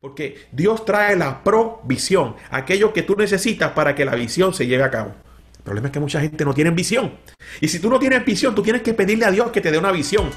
Porque Dios trae la provisión, aquello que tú necesitas para que la visión se lleve a cabo. El problema es que mucha gente no tiene visión. Y si tú no tienes visión, tú tienes que pedirle a Dios que te dé una visión.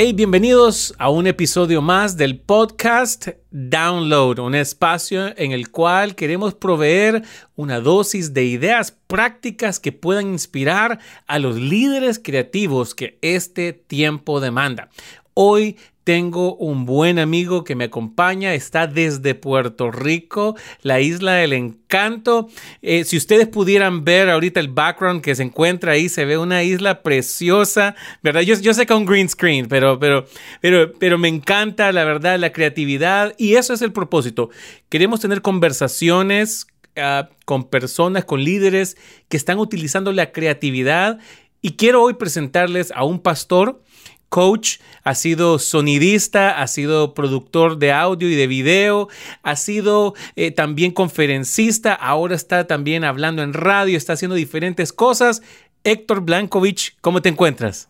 Hey, bienvenidos a un episodio más del podcast Download, un espacio en el cual queremos proveer una dosis de ideas prácticas que puedan inspirar a los líderes creativos que este tiempo demanda. Hoy tengo un buen amigo que me acompaña, está desde Puerto Rico, la isla del encanto. Eh, si ustedes pudieran ver ahorita el background que se encuentra ahí, se ve una isla preciosa, ¿verdad? Yo, sé que un green screen, pero, pero, pero, pero me encanta, la verdad, la creatividad y eso es el propósito. Queremos tener conversaciones ah, con personas, con líderes que están utilizando la creatividad y quiero hoy presentarles a un pastor coach, ha sido sonidista, ha sido productor de audio y de video, ha sido eh, también conferencista, ahora está también hablando en radio, está haciendo diferentes cosas. Héctor Blankovich, ¿cómo te encuentras?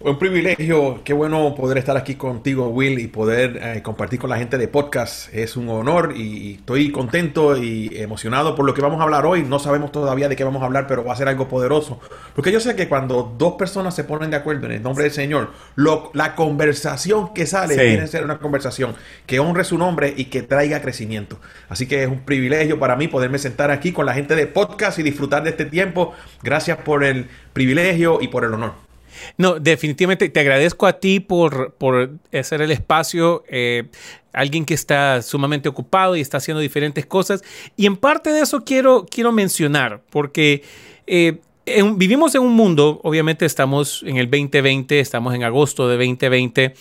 Un privilegio, qué bueno poder estar aquí contigo, Will, y poder eh, compartir con la gente de podcast. Es un honor y, estoy contento y emocionado por lo que vamos a hablar hoy. No sabemos todavía de qué vamos a hablar, pero va a ser algo poderoso. Porque yo sé que cuando dos personas se ponen de acuerdo en el nombre del Señor, la conversación que sale tiene que ser una conversación que honre su nombre y que traiga crecimiento. Así que es un privilegio para mí poderme sentar aquí con la gente de podcast y disfrutar de este tiempo. Gracias por el privilegio y por el honor. No, definitivamente te agradezco a ti por, por hacer el espacio. Eh, alguien que está sumamente ocupado y está haciendo diferentes cosas. Y en parte de eso quiero, quiero mencionar, porque eh, vivimos en un mundo, obviamente estamos en el 2020, estamos en agosto de 2020,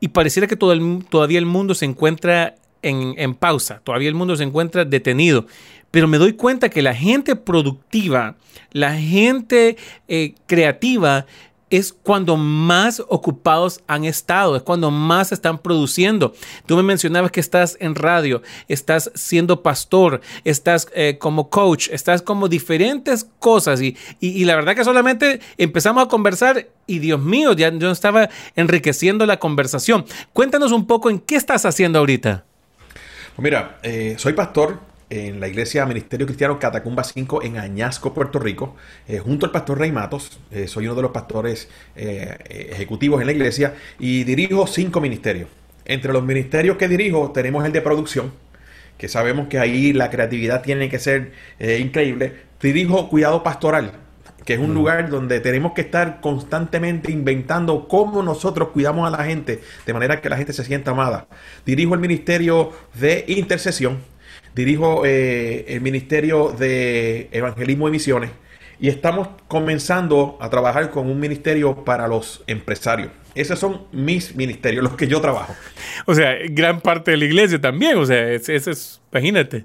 y pareciera que todo todavía el mundo se encuentra en, pausa, todavía el mundo se encuentra detenido. Pero me doy cuenta que la gente productiva, la gente eh, creativa, es cuando más ocupados han estado, es cuando más están produciendo. Tú me mencionabas que estás en radio, estás siendo pastor, estás eh, como coach, estás como diferentes cosas y, y, la verdad que solamente empezamos a conversar y Dios mío, ya yo estaba enriqueciendo la conversación. Cuéntanos un poco en qué estás haciendo ahorita. Mira, eh, soy pastor, en la iglesia Ministerio Cristiano Catacumba 5 en Añasco, Puerto Rico, eh, junto al pastor Rey Matos. Eh, soy uno de los pastores eh, ejecutivos en la iglesia y dirijo cinco ministerios. Entre los ministerios que dirijo tenemos el de producción, que sabemos que ahí la creatividad tiene que ser increíble. Dirijo cuidado pastoral, que es un mm. lugar donde tenemos que estar constantemente inventando cómo nosotros cuidamos a la gente de manera que la gente se sienta amada. Dirijo el ministerio de intercesión dirijo eh, el Ministerio de Evangelismo y Misiones y estamos comenzando a trabajar con un ministerio para los empresarios. Esos son mis ministerios, los que yo trabajo. O sea, gran parte de la iglesia también, o sea, eso es, imagínate.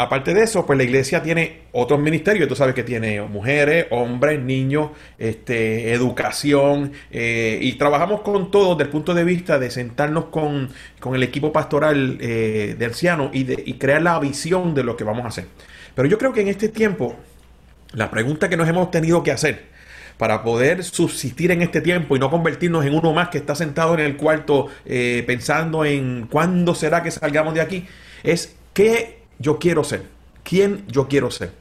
Aparte de eso, pues la iglesia tiene otros ministerios. Tú sabes que tiene mujeres, hombres, niños, este, educación. Eh, y trabajamos con todo desde el punto de vista de sentarnos con, el equipo pastoral eh, de ancianos y, de, crear la visión de lo que vamos a hacer. Pero yo creo que en este tiempo, la pregunta que nos hemos tenido que hacer para poder subsistir en este tiempo y no convertirnos en uno más que está sentado en el cuarto eh, pensando en cuándo será que salgamos de aquí, es qué yo quiero ser? ¿Quién yo quiero ser?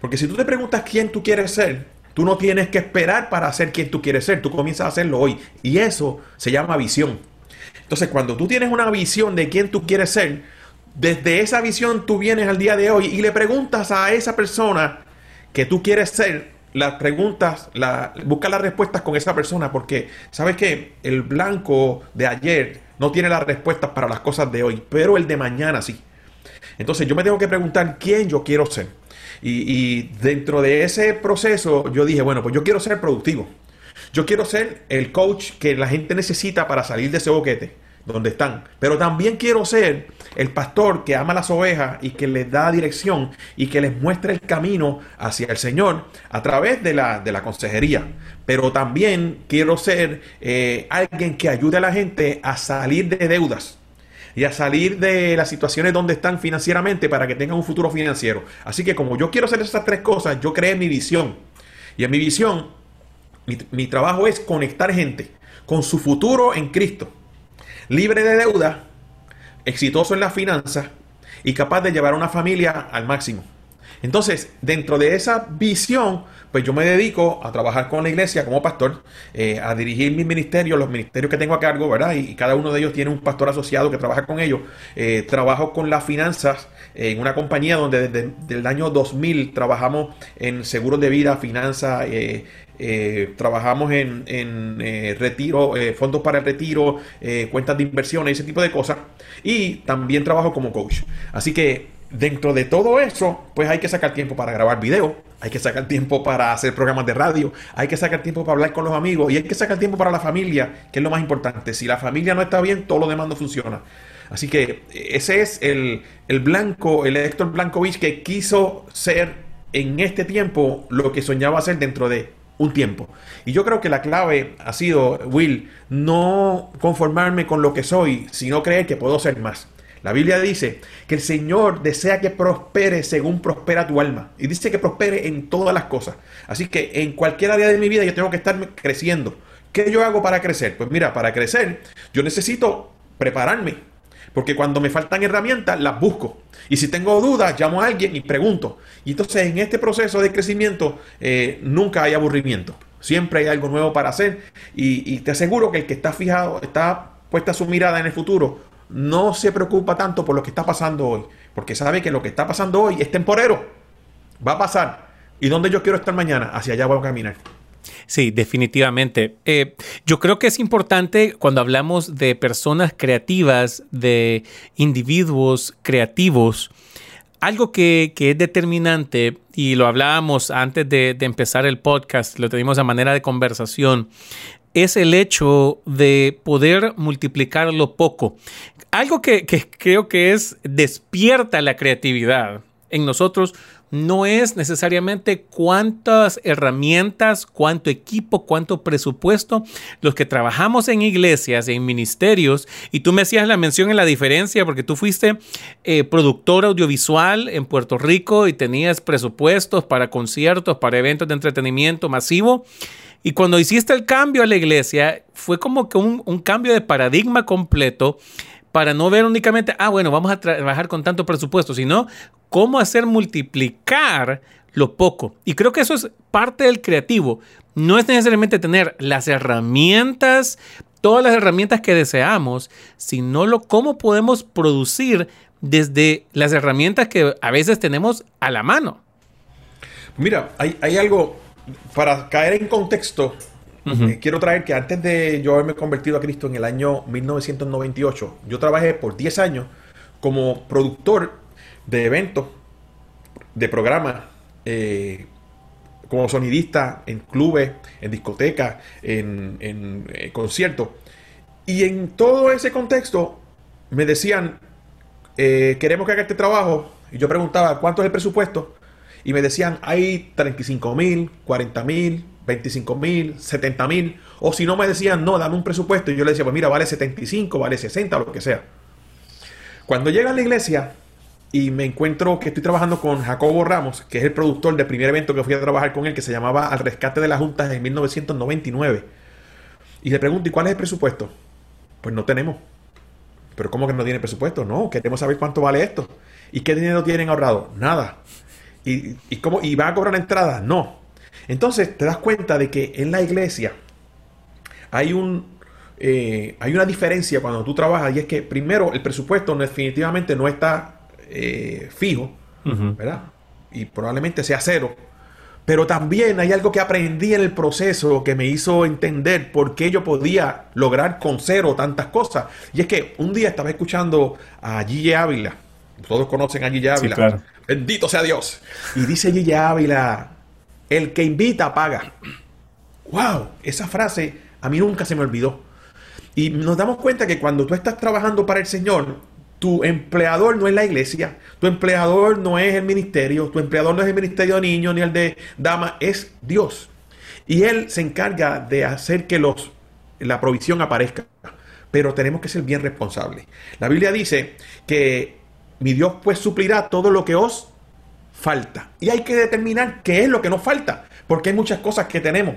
Porque si tú te preguntas quién tú quieres ser, tú no tienes que esperar para ser quien tú quieres ser, tú comienzas a hacerlo hoy. Y eso se llama visión. Entonces, cuando tú tienes una visión de quién tú quieres ser, desde esa visión tú vienes al día de hoy y le preguntas a esa persona que tú quieres ser, las preguntas, la, busca las respuestas con esa persona, porque sabes que el blanco de ayer no tiene las respuestas para las cosas de hoy, pero el de mañana sí. Entonces yo me tengo que preguntar quién yo quiero ser. Y, dentro de ese proceso yo dije, bueno, pues yo quiero ser productivo. Yo quiero ser el coach que la gente necesita para salir de ese boquete donde están. Pero también quiero ser el pastor que ama las ovejas y que les da dirección y que les muestra el camino hacia el Señor a través de la, de la consejería. Pero también quiero ser eh, alguien que ayude a la gente a salir de deudas y a salir de las situaciones donde están financieramente para que tengan un futuro financiero. Así que como yo quiero hacer esas tres cosas, yo creé mi visión. Y en mi visión, mi, mi trabajo es conectar gente con su futuro en Cristo, libre de deuda, exitoso en las finanzas y capaz de llevar a una familia al máximo. Entonces, dentro de esa visión, pues yo me dedico a trabajar con la iglesia como pastor, eh, a dirigir mis ministerios, los ministerios que tengo a cargo, ¿verdad? Y, cada uno de ellos tiene un pastor asociado que trabaja con ellos. Eh, trabajo con las finanzas en una compañía donde desde, el año 2000 trabajamos en seguros de vida, finanzas, eh, trabajamos en, en retiro, fondos para el retiro, cuentas de inversiones, ese tipo de cosas. Y también trabajo como coach. Así que dentro de todo eso, pues hay que sacar tiempo para grabar video, hay que sacar tiempo para hacer programas de radio, hay que sacar tiempo para hablar con los amigos y hay que sacar tiempo para la familia, que es lo más importante. Si la familia no está bien, todo lo demás no funciona. Así que ese es el, el blanco, el Héctor Blankovich que quiso ser en este tiempo lo que soñaba hacer dentro de un tiempo. Y yo creo que la clave ha sido, Will, no conformarme con lo que soy, sino creer que puedo ser más. La Biblia dice que el Señor desea que prospere según prospera tu alma. Y dice que prospere en todas las cosas. Así que en cualquier área de mi vida yo tengo que estar creciendo. ¿Qué yo hago para crecer? Pues mira, para crecer yo necesito prepararme. Porque cuando me faltan herramientas, las busco. Y si tengo dudas, llamo a alguien y pregunto. Y entonces en este proceso de crecimiento eh, nunca hay aburrimiento. Siempre hay algo nuevo para hacer. Y, y te aseguro que el que está fijado, está puesta su mirada en el futuro, no se preocupa tanto por lo que está pasando hoy, porque sabe que lo que está pasando hoy es temporero, va a pasar. ¿Y dónde yo quiero estar mañana? Hacia allá voy a caminar. Sí, definitivamente. Eh, yo creo que es importante cuando hablamos de personas creativas, de individuos creativos, algo que, es determinante, y lo hablábamos antes de, de, empezar el podcast, lo tenemos a manera de conversación, es el hecho de poder multiplicar lo poco. Algo que, creo que es despierta la creatividad en nosotros no es necesariamente cuántas herramientas, cuánto equipo, cuánto presupuesto. Los que trabajamos en iglesias, en ministerios, y tú me hacías la mención en la diferencia porque tú fuiste eh, productor audiovisual en Puerto Rico y tenías presupuestos para conciertos, para eventos de entretenimiento masivo. Y cuando hiciste el cambio a la iglesia, fue como que un, cambio de paradigma completo para no ver únicamente, ah, bueno, vamos a trabajar con tanto presupuesto, sino cómo hacer multiplicar lo poco. Y creo que eso es parte del creativo. No es necesariamente tener las herramientas, todas las herramientas que deseamos, sino lo, cómo podemos producir desde las herramientas que a veces tenemos a la mano. Mira, hay, hay algo para caer en contexto, eh, quiero traer que antes de yo haberme convertido a Cristo en el año 1998, yo trabajé por 10 años como productor de eventos, de programas, eh, como sonidista en clubes, en discotecas, en, eh, conciertos. Y en todo ese contexto me decían, queremos que haga este trabajo. Y yo preguntaba, ¿cuánto es el presupuesto? Y me decían, hay 35 mil, 40 mil, 25 mil, 70 mil. O si no me decían, no, dame un presupuesto. Y yo le decía, pues mira, vale 75, vale 60, lo que sea. Cuando llega a la iglesia y me encuentro que estoy trabajando con Jacobo Ramos, que es el productor del primer evento que fui a trabajar con él, que se llamaba Al Rescate de las Juntas en 1999. Y le pregunto, ¿y cuál es el presupuesto? Pues no tenemos. ¿Pero cómo que no tiene presupuesto? No, queremos saber cuánto vale esto. ¿Y qué dinero tienen ahorrado? Nada. ¿Y, y, cómo, ¿Y va a cobrar la entrada? No. Entonces te das cuenta de que en la iglesia hay, un, eh, hay una diferencia cuando tú trabajas y es que primero el presupuesto definitivamente no está eh, fijo, ¿verdad? Y probablemente sea cero. Pero también hay algo que aprendí en el proceso que me hizo entender por qué yo podía lograr con cero tantas cosas. Y es que un día estaba escuchando a Gigi Ávila. Todos conocen a Gigi Ávila. Bendito sea Dios. Y dice Gigi Ávila, el que invita paga. ¡Wow! Esa frase a mí nunca se me olvidó. Y nos damos cuenta que cuando tú estás trabajando para el Señor, tu empleador no es la iglesia, tu empleador no es el ministerio, tu empleador no es el ministerio de niños ni el de dama, es Dios. Y Él se encarga de hacer que los, la provisión aparezca. Pero tenemos que ser bien responsables. La Biblia dice que mi Dios pues suplirá todo lo que os falta. Y hay que determinar qué es lo que nos falta. Porque hay muchas cosas que tenemos.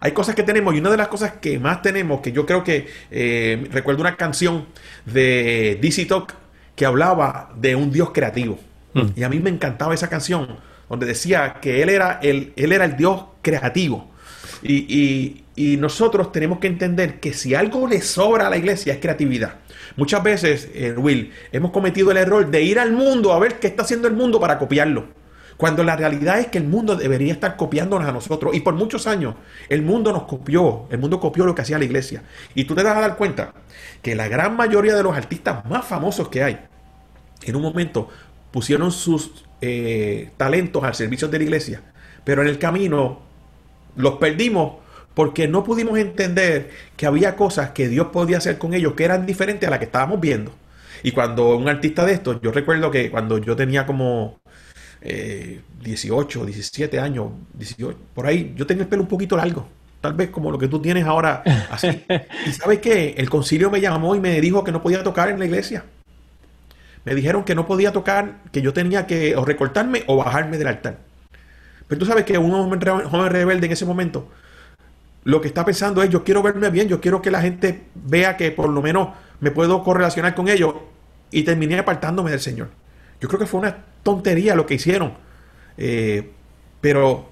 Hay cosas que tenemos y una de las cosas que más tenemos, que yo creo que eh, recuerdo una canción de DC Talk que hablaba de un Dios creativo. Mm. Y a mí me encantaba esa canción, donde decía que Él era el, él era el Dios creativo. Y, nosotros tenemos que entender que si algo le sobra a la iglesia es creatividad. Muchas veces, eh, Will, hemos cometido el error de ir al mundo a ver qué está haciendo el mundo para copiarlo. Cuando la realidad es que el mundo debería estar copiándonos a nosotros. Y por muchos años el mundo nos copió. El mundo copió lo que hacía la iglesia. Y tú te vas a dar cuenta que la gran mayoría de los artistas más famosos que hay, en un momento pusieron sus eh, talentos al servicio de la iglesia. Pero en el camino los perdimos porque no pudimos entender que había cosas que Dios podía hacer con ellos que eran diferentes a las que estábamos viendo. Y cuando un artista de estos, yo recuerdo que cuando yo tenía como 18, eh, 17 años, 18, por ahí, yo tenía el pelo un poquito largo, tal vez como lo que tú tienes ahora, así. y sabes qué, el concilio me llamó y me dijo que no podía tocar en la iglesia. Me dijeron que no podía tocar, que yo tenía que o recortarme o bajarme del altar. Pero tú sabes que un joven rebelde en ese momento lo que está pensando es yo quiero verme bien, yo quiero que la gente vea que por lo menos me puedo correlacionar con ellos y terminé apartándome del Señor. Yo creo que fue una tontería lo que hicieron, eh, pero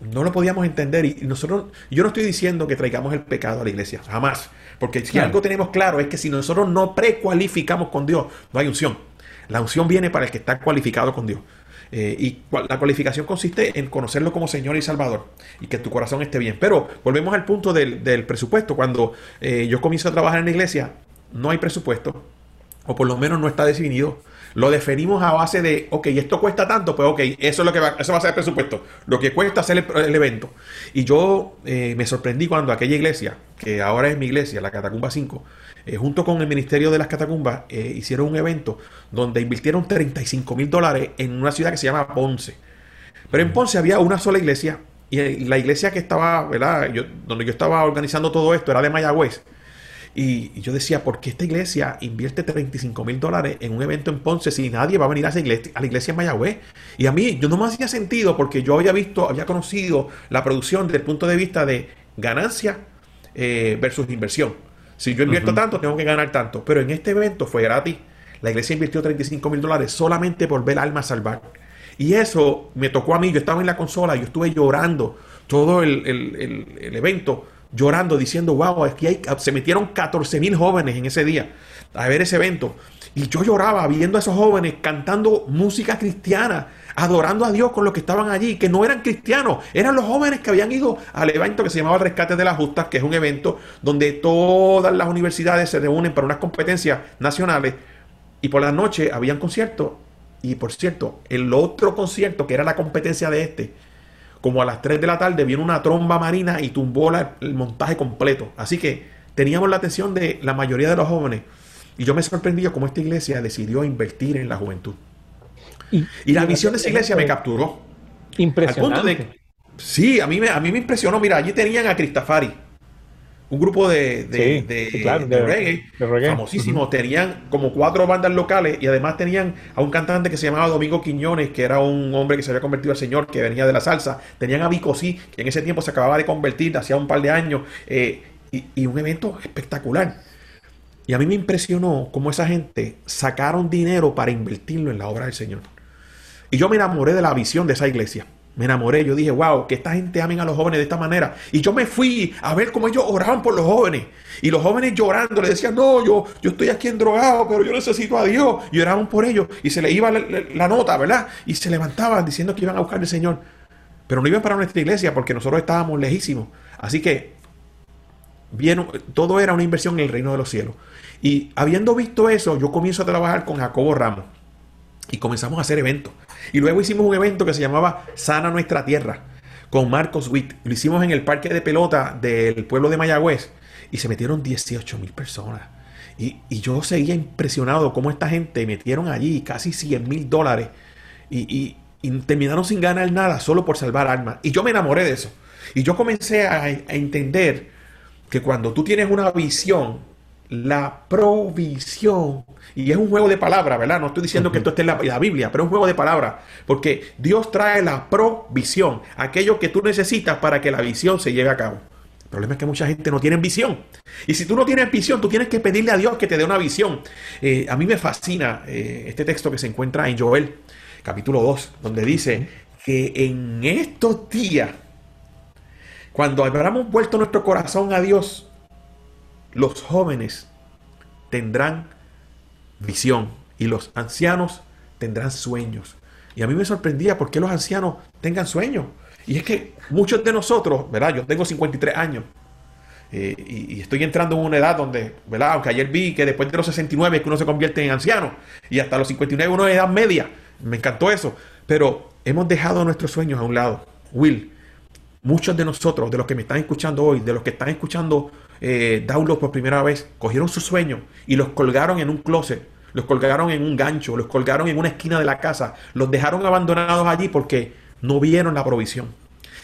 no lo podíamos entender y nosotros, yo no estoy diciendo que traigamos el pecado a la iglesia, jamás, porque si algo tenemos claro es que si nosotros no precualificamos con Dios, no hay unción. La unción viene para el que está cualificado con Dios. Eh, y la cualificación consiste en conocerlo como Señor y Salvador y que tu corazón esté bien. Pero volvemos al punto del, presupuesto. Cuando eh, yo comienzo a trabajar en la iglesia, no hay presupuesto, o por lo menos no está definido. Lo definimos a base de, ok, esto cuesta tanto, pues ok, eso es lo que va, eso va a ser el presupuesto, lo que cuesta hacer el, evento. Y yo eh, me sorprendí cuando aquella iglesia, que ahora es mi iglesia, la Catacumba 5, eh, junto con el Ministerio de las Catacumbas, eh, hicieron un evento donde invirtieron 35 mil dólares en una ciudad que se llama Ponce. Pero en Ponce había una sola iglesia y la iglesia que estaba, ¿verdad? Yo, donde yo estaba organizando todo esto era de Mayagüez. Y, yo decía, ¿por qué esta iglesia invierte 35 mil dólares en un evento en Ponce si nadie va a venir a, esa iglesia, a la iglesia en Mayagüez? Y a mí, yo no me hacía sentido porque yo había visto, había conocido la producción desde el punto de vista de ganancia eh, versus inversión. Si yo invierto tanto, tengo que ganar tanto. Pero en este evento fue gratis. La iglesia invirtió 35 mil dólares solamente por ver alma salvar. Y eso me tocó a mí. Yo estaba en la consola, yo estuve llorando todo el, el evento llorando, diciendo, wow, aquí hay, se metieron 14 mil jóvenes en ese día a ver ese evento. Y yo lloraba viendo a esos jóvenes cantando música cristiana, adorando a Dios con los que estaban allí, que no eran cristianos, eran los jóvenes que habían ido al evento que se llamaba Rescate de las Justas, que es un evento donde todas las universidades se reúnen para unas competencias nacionales. Y por la noche habían conciertos. Y por cierto, el otro concierto, que era la competencia de este, como a las 3 de la tarde viene una tromba marina y tumbó el montaje completo. Así que teníamos la atención de la mayoría de los jóvenes. Y yo me sorprendía cómo esta iglesia decidió invertir en la juventud. Y, la misión de esa iglesia me capturó. Impresionante. sí, a mí, me, a mí me impresionó. Mira, allí tenían a Cristafari un grupo de, de, de, reggae, famosísimo. Tenían como cuatro bandas locales y además tenían a un cantante que se llamaba Domingo Quiñones, que era un hombre que se había convertido al Señor, que venía de la salsa. Tenían a Vico que en ese tiempo se acababa de convertir, hacía un par de años, eh, y, un evento espectacular. Y a mí me impresionó cómo esa gente sacaron dinero para invertirlo en la obra del Señor. Y yo me enamoré de la visión de esa iglesia me enamoré. Yo dije, wow, que esta gente amen a los jóvenes de esta manera. Y yo me fui a ver cómo ellos oraban por los jóvenes. Y los jóvenes llorando le decían, no, yo, yo estoy aquí drogado, pero yo necesito a Dios. Y oraban por ellos. Y se les iba la, nota, ¿verdad? Y se levantaban diciendo que iban a buscar al Señor. Pero no iban para nuestra iglesia porque nosotros estábamos lejísimos. Así que bien, todo era una inversión en el reino de los cielos. Y habiendo visto eso, yo comienzo a trabajar con Jacobo Ramos. Y comenzamos a hacer eventos. Y luego hicimos un evento que se llamaba Sana Nuestra Tierra con Marcos Witt. Lo hicimos en el parque de pelota del pueblo de Mayagüez y se metieron 18 mil personas. Y, yo seguía impresionado cómo esta gente metieron allí casi 100 mil dólares y, terminaron sin ganar nada solo por salvar almas. Y yo me enamoré de eso. Y yo comencé a entender que cuando tú tienes una visión la provisión. Y es un juego de palabras, ¿verdad? No estoy diciendo que esto esté en la, Biblia, pero es un juego de palabras. Porque Dios trae la provisión, aquello que tú necesitas para que la visión se lleve a cabo. El problema es que mucha gente no tiene visión. Y si tú no tienes visión, tú tienes que pedirle a Dios que te dé una visión. Eh, a mí me fascina eh, este texto que se encuentra en Joel, capítulo 2, donde dice que en estos días, cuando habramos vuelto nuestro corazón a Dios, los jóvenes tendrán visión y los ancianos tendrán sueños. Y a mí me sorprendía por qué los ancianos tengan sueños. Y es que muchos de nosotros, ¿verdad? Yo tengo 53 años eh, y, estoy entrando en una edad donde, ¿verdad? Aunque ayer vi que después de los 69 es que uno se convierte en anciano y hasta los 59 uno es edad media. Me encantó eso. Pero hemos dejado nuestros sueños a un lado. Will, muchos de nosotros, de los que me están escuchando hoy, de los que están escuchando eh, por primera vez, cogieron sus sueños y los colgaron en un closet, los colgaron en un gancho, los colgaron en una esquina de la casa, los dejaron abandonados allí porque no vieron la provisión.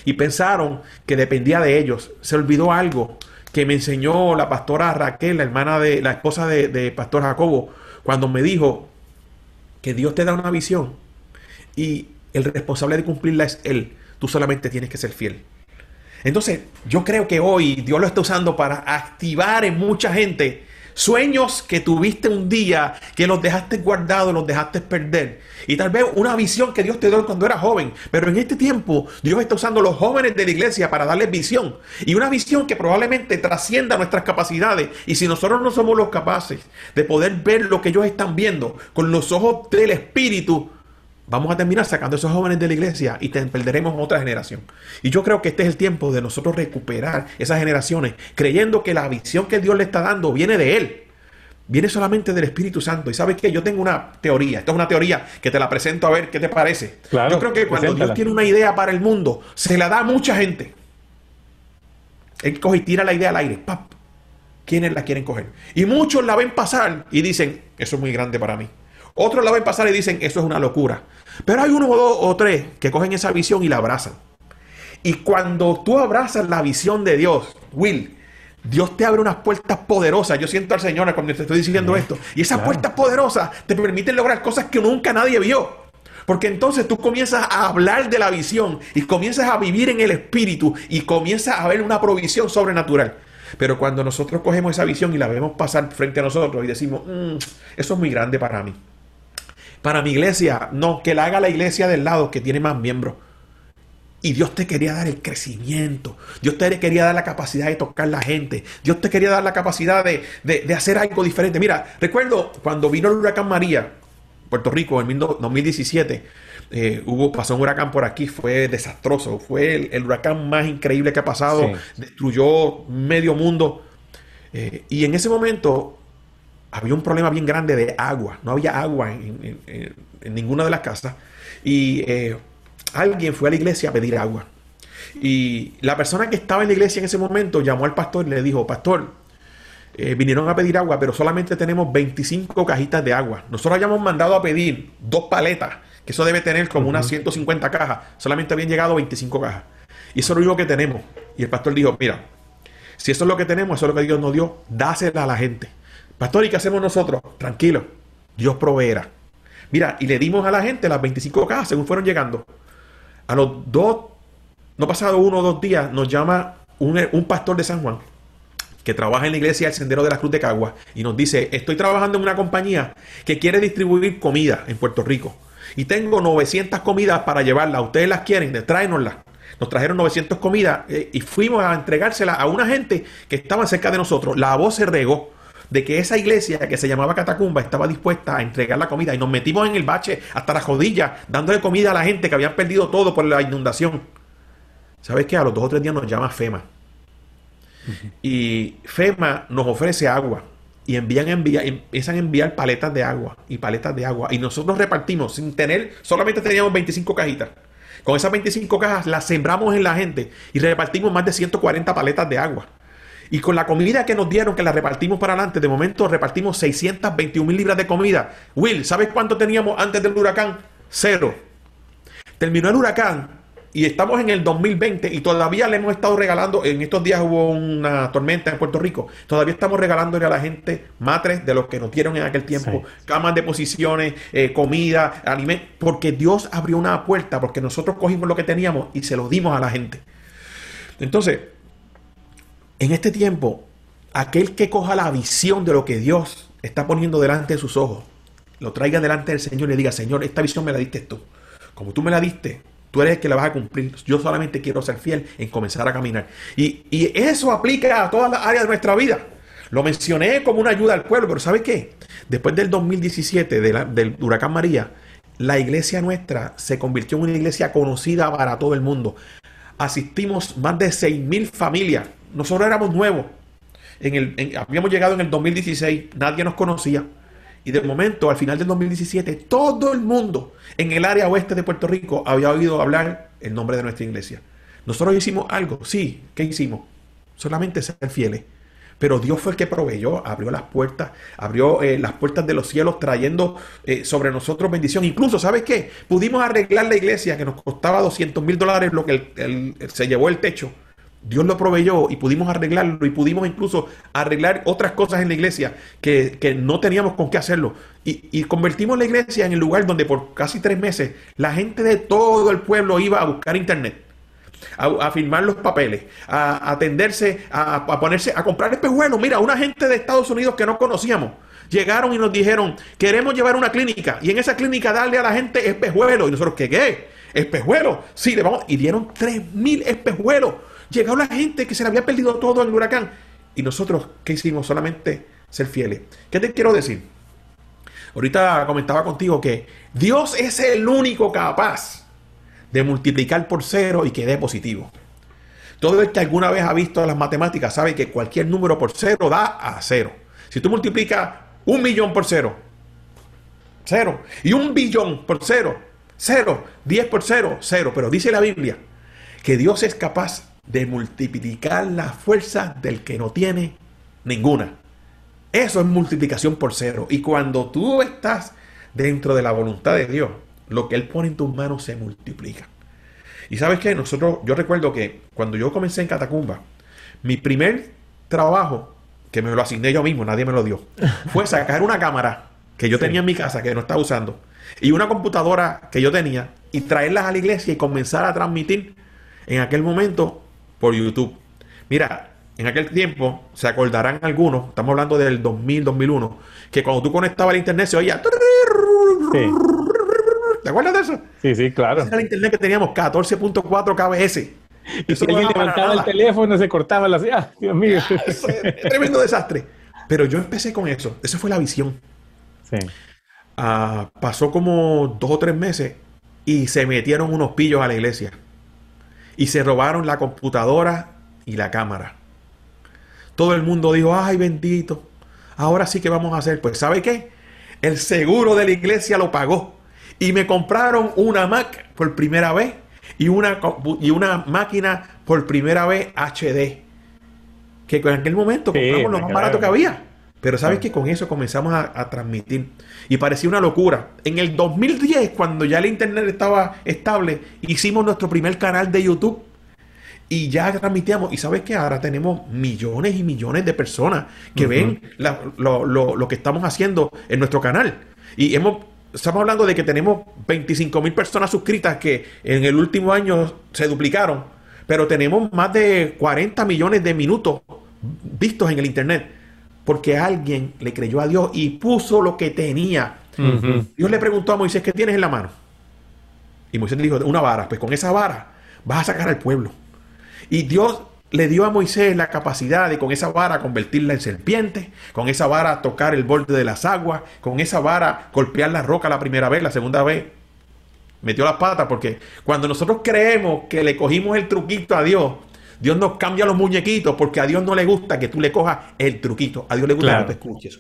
Y pensaron que dependía de ellos. Se olvidó algo que me enseñó la pastora Raquel, la hermana de la esposa de, de Pastor Jacobo, cuando me dijo que Dios te da una visión y el responsable de cumplirla es Él. Tú solamente tienes que ser fiel. Entonces, yo creo que hoy Dios lo está usando para activar en mucha gente Sueños que tuviste un día, que los dejaste guardados, los dejaste perder. Y tal vez una visión que Dios te dio cuando eras joven. Pero en este tiempo Dios está usando a los jóvenes de la iglesia para darles visión. Y una visión que probablemente trascienda nuestras capacidades. Y si nosotros no somos los capaces de poder ver lo que ellos están viendo con los ojos del Espíritu, vamos a terminar sacando a esos jóvenes de la iglesia y te perderemos otra generación. Y yo creo que este es el tiempo de nosotros recuperar esas generaciones, creyendo que la visión que Dios le está dando viene de Él. Viene solamente del Espíritu Santo. Y sabes qué, yo tengo una teoría. Esto es una teoría que te la presento a ver qué te parece. yo creo que cuando Dios tiene una idea para el mundo, se la da a mucha gente. Él coge y tira la idea al aire. ¡Pap! ¿Quiénes la quieren coger? Y muchos la ven pasar y dicen, eso es muy grande para mí. Otros la ven pasar y dicen, eso es una locura. Pero hay uno o dos o tres que cogen esa visión y la abrazan. Y cuando tú abrazas la visión de Dios, Will, Dios te abre unas puertas poderosas. Yo siento al Señor cuando te estoy diciendo esto. Y esas puertas poderosas te permiten lograr cosas que nunca nadie vio. Porque entonces tú comienzas a hablar de la visión y comienzas a vivir en el espíritu y comienzas a ver una provisión sobrenatural. Pero cuando nosotros cogemos esa visión y la vemos pasar frente a nosotros y decimos, mm, eso es muy grande para mí. Para mi iglesia, no, que la haga la iglesia del lado que tiene más miembros. Y Dios te quería dar el crecimiento. Dios te quería dar la capacidad de tocar la gente. Dios te quería dar la capacidad de, hacer algo diferente. Mira, recuerdo cuando vino el huracán María, Puerto Rico, en 2017, eh, hubo, pasó un huracán por aquí, fue desastroso. Fue el, huracán más increíble que ha pasado. Destruyó medio mundo. Eh, y en ese momento había un problema bien grande de agua. No había agua en, ninguna de las casas. Y eh, alguien fue a la iglesia a pedir agua. Y la persona que estaba en la iglesia en ese momento llamó al pastor y le dijo, pastor, eh, vinieron a pedir agua, pero solamente tenemos 25 cajitas de agua. Nosotros habíamos mandado a pedir dos paletas, que eso debe tener como unas 150 cajas. Solamente habían llegado 25 cajas. Y eso es lo único que tenemos. Y el pastor dijo, mira, si eso es lo que tenemos, eso es lo que Dios nos dio, dásela a la gente. Pastor, ¿y qué hacemos nosotros? Tranquilo, Dios proveerá. Mira, y le dimos a la gente las 25 cajas según fueron llegando. A los dos, no pasado uno o dos días, nos llama un, pastor de San Juan que trabaja en la iglesia del Sendero de la Cruz de Cagua y nos dice, estoy trabajando en una compañía que quiere distribuir comida en Puerto Rico y tengo 900 comidas para llevarlas. Ustedes las quieren, tráenoslas. Nos trajeron 900 comidas eh, y fuimos a entregárselas a una gente que estaba cerca de nosotros. La voz se regó de que esa iglesia que se llamaba Catacumba estaba dispuesta a entregar la comida y nos metimos en el bache hasta la jodilla dándole comida a la gente que habían perdido todo por la inundación. ¿Sabes qué? A los dos o tres días nos llama FEMA. Y FEMA nos ofrece agua y envían envía, empiezan a enviar paletas de agua y paletas de agua. Y nosotros repartimos sin tener, solamente teníamos 25 cajitas. Con esas 25 cajas las sembramos en la gente y repartimos más de 140 paletas de agua. Y con la comida que nos dieron, que la repartimos para adelante, de momento repartimos 621 mil libras de comida. Will, ¿sabes cuánto teníamos antes del huracán? Cero. Terminó el huracán y estamos en el 2020 y todavía le hemos estado regalando, en estos días hubo una tormenta en Puerto Rico, todavía estamos regalándole a la gente matres de los que nos dieron en aquel tiempo, camas de posiciones, eh, comida, alimentos, porque Dios abrió una puerta, porque nosotros cogimos lo que teníamos y se lo dimos a la gente. Entonces, en este tiempo, aquel que coja la visión de lo que Dios está poniendo delante de sus ojos, lo traiga delante del Señor y le diga, Señor, esta visión me la diste tú. Como tú me la diste, Tú eres el que la vas a cumplir. Yo solamente quiero ser fiel en comenzar a caminar. Y, eso aplica a todas las áreas de nuestra vida. Lo mencioné como una ayuda al pueblo, pero ¿sabe qué? Después del 2017, del huracán María, la iglesia nuestra se convirtió en una iglesia conocida para todo el mundo. Asistimos más de 6.000 familias. Nosotros éramos nuevos. En el, habíamos llegado en el 2016, nadie nos conocía. Y de momento, al final del 2017, todo el mundo en el área oeste de Puerto Rico había oído hablar el nombre de nuestra iglesia. Nosotros hicimos algo, sí, ¿qué hicimos? Solamente ser fieles. Pero Dios fue el que proveyó, abrió las puertas, abrió eh, las puertas de los cielos, trayendo eh, sobre nosotros bendición. Incluso, ¿sabes qué? Pudimos arreglar la iglesia que nos costaba 200 mil dólares lo que se llevó el techo Dios lo proveyó y pudimos arreglarlo y pudimos incluso arreglar otras cosas en la iglesia que, no teníamos con qué hacerlo. Y, convertimos la iglesia en el lugar donde por casi tres meses la gente de todo el pueblo iba a buscar internet, a, firmar los papeles, a, atenderse, a, ponerse, a comprar espejuelos. Mira, una gente de Estados Unidos que no conocíamos. Llegaron y nos dijeron, queremos llevar una clínica y en esa clínica darle a la gente espejuelos. Y nosotros, ¿qué qué? ¿Espejuelos? Sí, le vamos. Y dieron tres mil espejuelos Llegó la gente que se le había perdido todo en el huracán. Y nosotros, ¿qué hicimos? Solamente ser fieles. ¿Qué te quiero decir? Ahorita comentaba contigo que Dios es el único capaz de multiplicar por cero y que dé positivo. Todo el que alguna vez ha visto las matemáticas sabe que cualquier número por cero da a cero. Si tú multiplicas un millón por cero, cero. Y un billón por cero, cero. Diez por cero, cero. Pero dice la Biblia que Dios es capaz de multiplicar la fuerza del que no tiene ninguna. Eso es multiplicación por cero. Y cuando tú estás dentro de la voluntad de Dios, lo que Él pone en tus manos se multiplica. Y sabes que nosotros, yo recuerdo que cuando yo comencé en Catacumba, mi primer trabajo, que me lo asigné yo mismo, nadie me lo dio, fue sacar una cámara que yo tenía en mi casa, que no estaba usando, y una computadora que yo tenía, y traerlas a la iglesia y comenzar a transmitir en aquel momento por YouTube. Mira, en aquel tiempo, se acordarán algunos, estamos hablando del 2000, 2001, que cuando tú conectabas al internet se oía... ¿Te acuerdas de eso? Sí, sí, claro. Ese era el internet que teníamos, 14.4 KBS. Y si alguien levantaba el teléfono, se cortaba la... ¡Ah, Dios mío! tremendo desastre. Pero yo empecé con eso. Esa fue la visión. Sí. Ah, pasó como dos o tres meses y se metieron unos pillos a la iglesia y se robaron la computadora y la cámara. Todo el mundo dijo, ay bendito, ahora sí que vamos a hacer. Pues ¿sabe qué? El seguro de la iglesia lo pagó y me compraron una Mac por primera vez y una, y una máquina por primera vez HD. Que en aquel momento compramos lo más barato que había. Pero sabes que con eso comenzamos a, transmitir. Y parecía una locura. En el 2010, cuando ya el internet estaba estable, hicimos nuestro primer canal de YouTube. Y ya transmitíamos. Y sabes que ahora tenemos millones y millones de personas que ven lo, que estamos haciendo en nuestro canal. Y hemos, estamos hablando de que tenemos 25 mil personas suscritas que en el último año se duplicaron. Pero tenemos más de 40 millones de minutos vistos en el internet porque alguien le creyó a Dios y puso lo que tenía. Dios le preguntó a Moisés, ¿qué tienes en la mano? Y Moisés le dijo, una vara. Pues con esa vara vas a sacar al pueblo. Y Dios le dio a Moisés la capacidad de con esa vara convertirla en serpiente, con esa vara tocar el borde de las aguas, con esa vara golpear la roca la primera vez, la segunda vez metió las patas, porque cuando nosotros creemos que le cogimos el truquito a Dios, Dios nos cambia los muñequitos porque a Dios no le gusta que tú le cojas el truquito. A Dios le gusta que te escuches.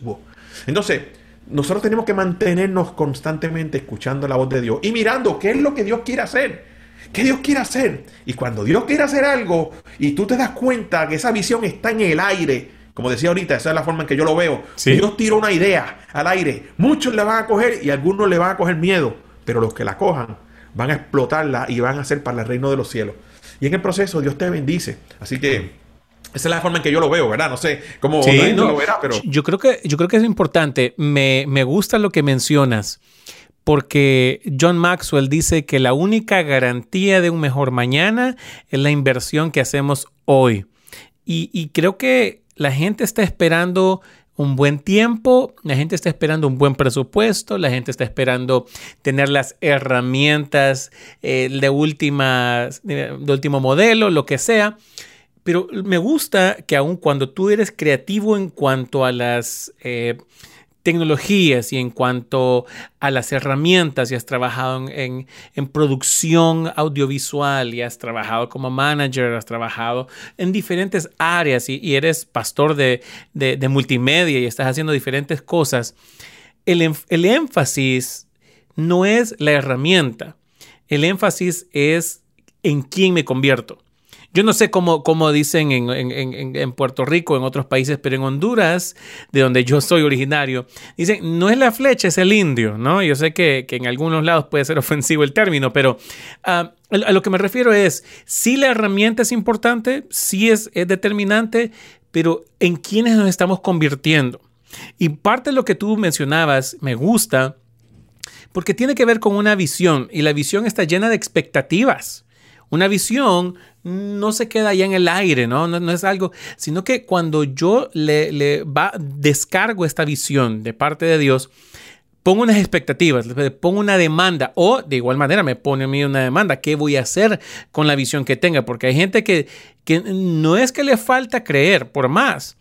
Entonces, nosotros tenemos que mantenernos constantemente escuchando la voz de Dios y mirando qué es lo que Dios quiere hacer. ¿Qué Dios quiere hacer? Y cuando Dios quiere hacer algo y tú te das cuenta que esa visión está en el aire, como decía ahorita, esa es la forma en que yo lo veo. Dios tira una idea al aire. Muchos le van a coger y algunos le van a coger miedo, pero los que la cojan van a explotarla y van a ser para el reino de los cielos. Y en el proceso Dios te bendice. Así que esa es la forma en que yo lo veo, ¿verdad? No sé cómo sí, lo verá, pero... Yo creo, que, yo creo que es importante. Me, me gusta lo que mencionas porque John Maxwell dice que la única garantía de un mejor mañana es la inversión que hacemos hoy. Y, creo que la gente está esperando un buen tiempo, la gente está esperando un buen presupuesto, la gente está esperando tener las herramientas eh, de, de último modelo, lo que sea. Pero me gusta que aun cuando tú eres creativo en cuanto a las eh, tecnologías y en cuanto a las herramientas y has trabajado en, producción audiovisual y has trabajado como manager, has trabajado en diferentes áreas y, eres pastor de, multimedia y estás haciendo diferentes cosas, el, el énfasis no es la herramienta, el énfasis es en quién me convierto. Yo no sé cómo, cómo dicen en, Puerto Rico, en otros países, pero en Honduras, de donde yo soy originario, dicen, no es la flecha, es el indio, ¿no? Yo sé que, en algunos lados puede ser ofensivo el término, pero ah, a lo que me refiero es, sí la herramienta es importante, sí es, es determinante, pero ¿en quiénes nos estamos convirtiendo? Y parte de lo que tú mencionabas me gusta porque tiene que ver con una visión y la visión está llena de expectativas. Una visión no se queda ya en el aire, ¿no? No, es algo, sino que cuando yo le, va, descargo esta visión de parte de Dios, pongo unas expectativas, pongo una demanda o de igual manera me pone a mí una demanda, ¿qué voy a hacer con la visión que tenga? Porque hay gente que, que no es que le falta creer por más,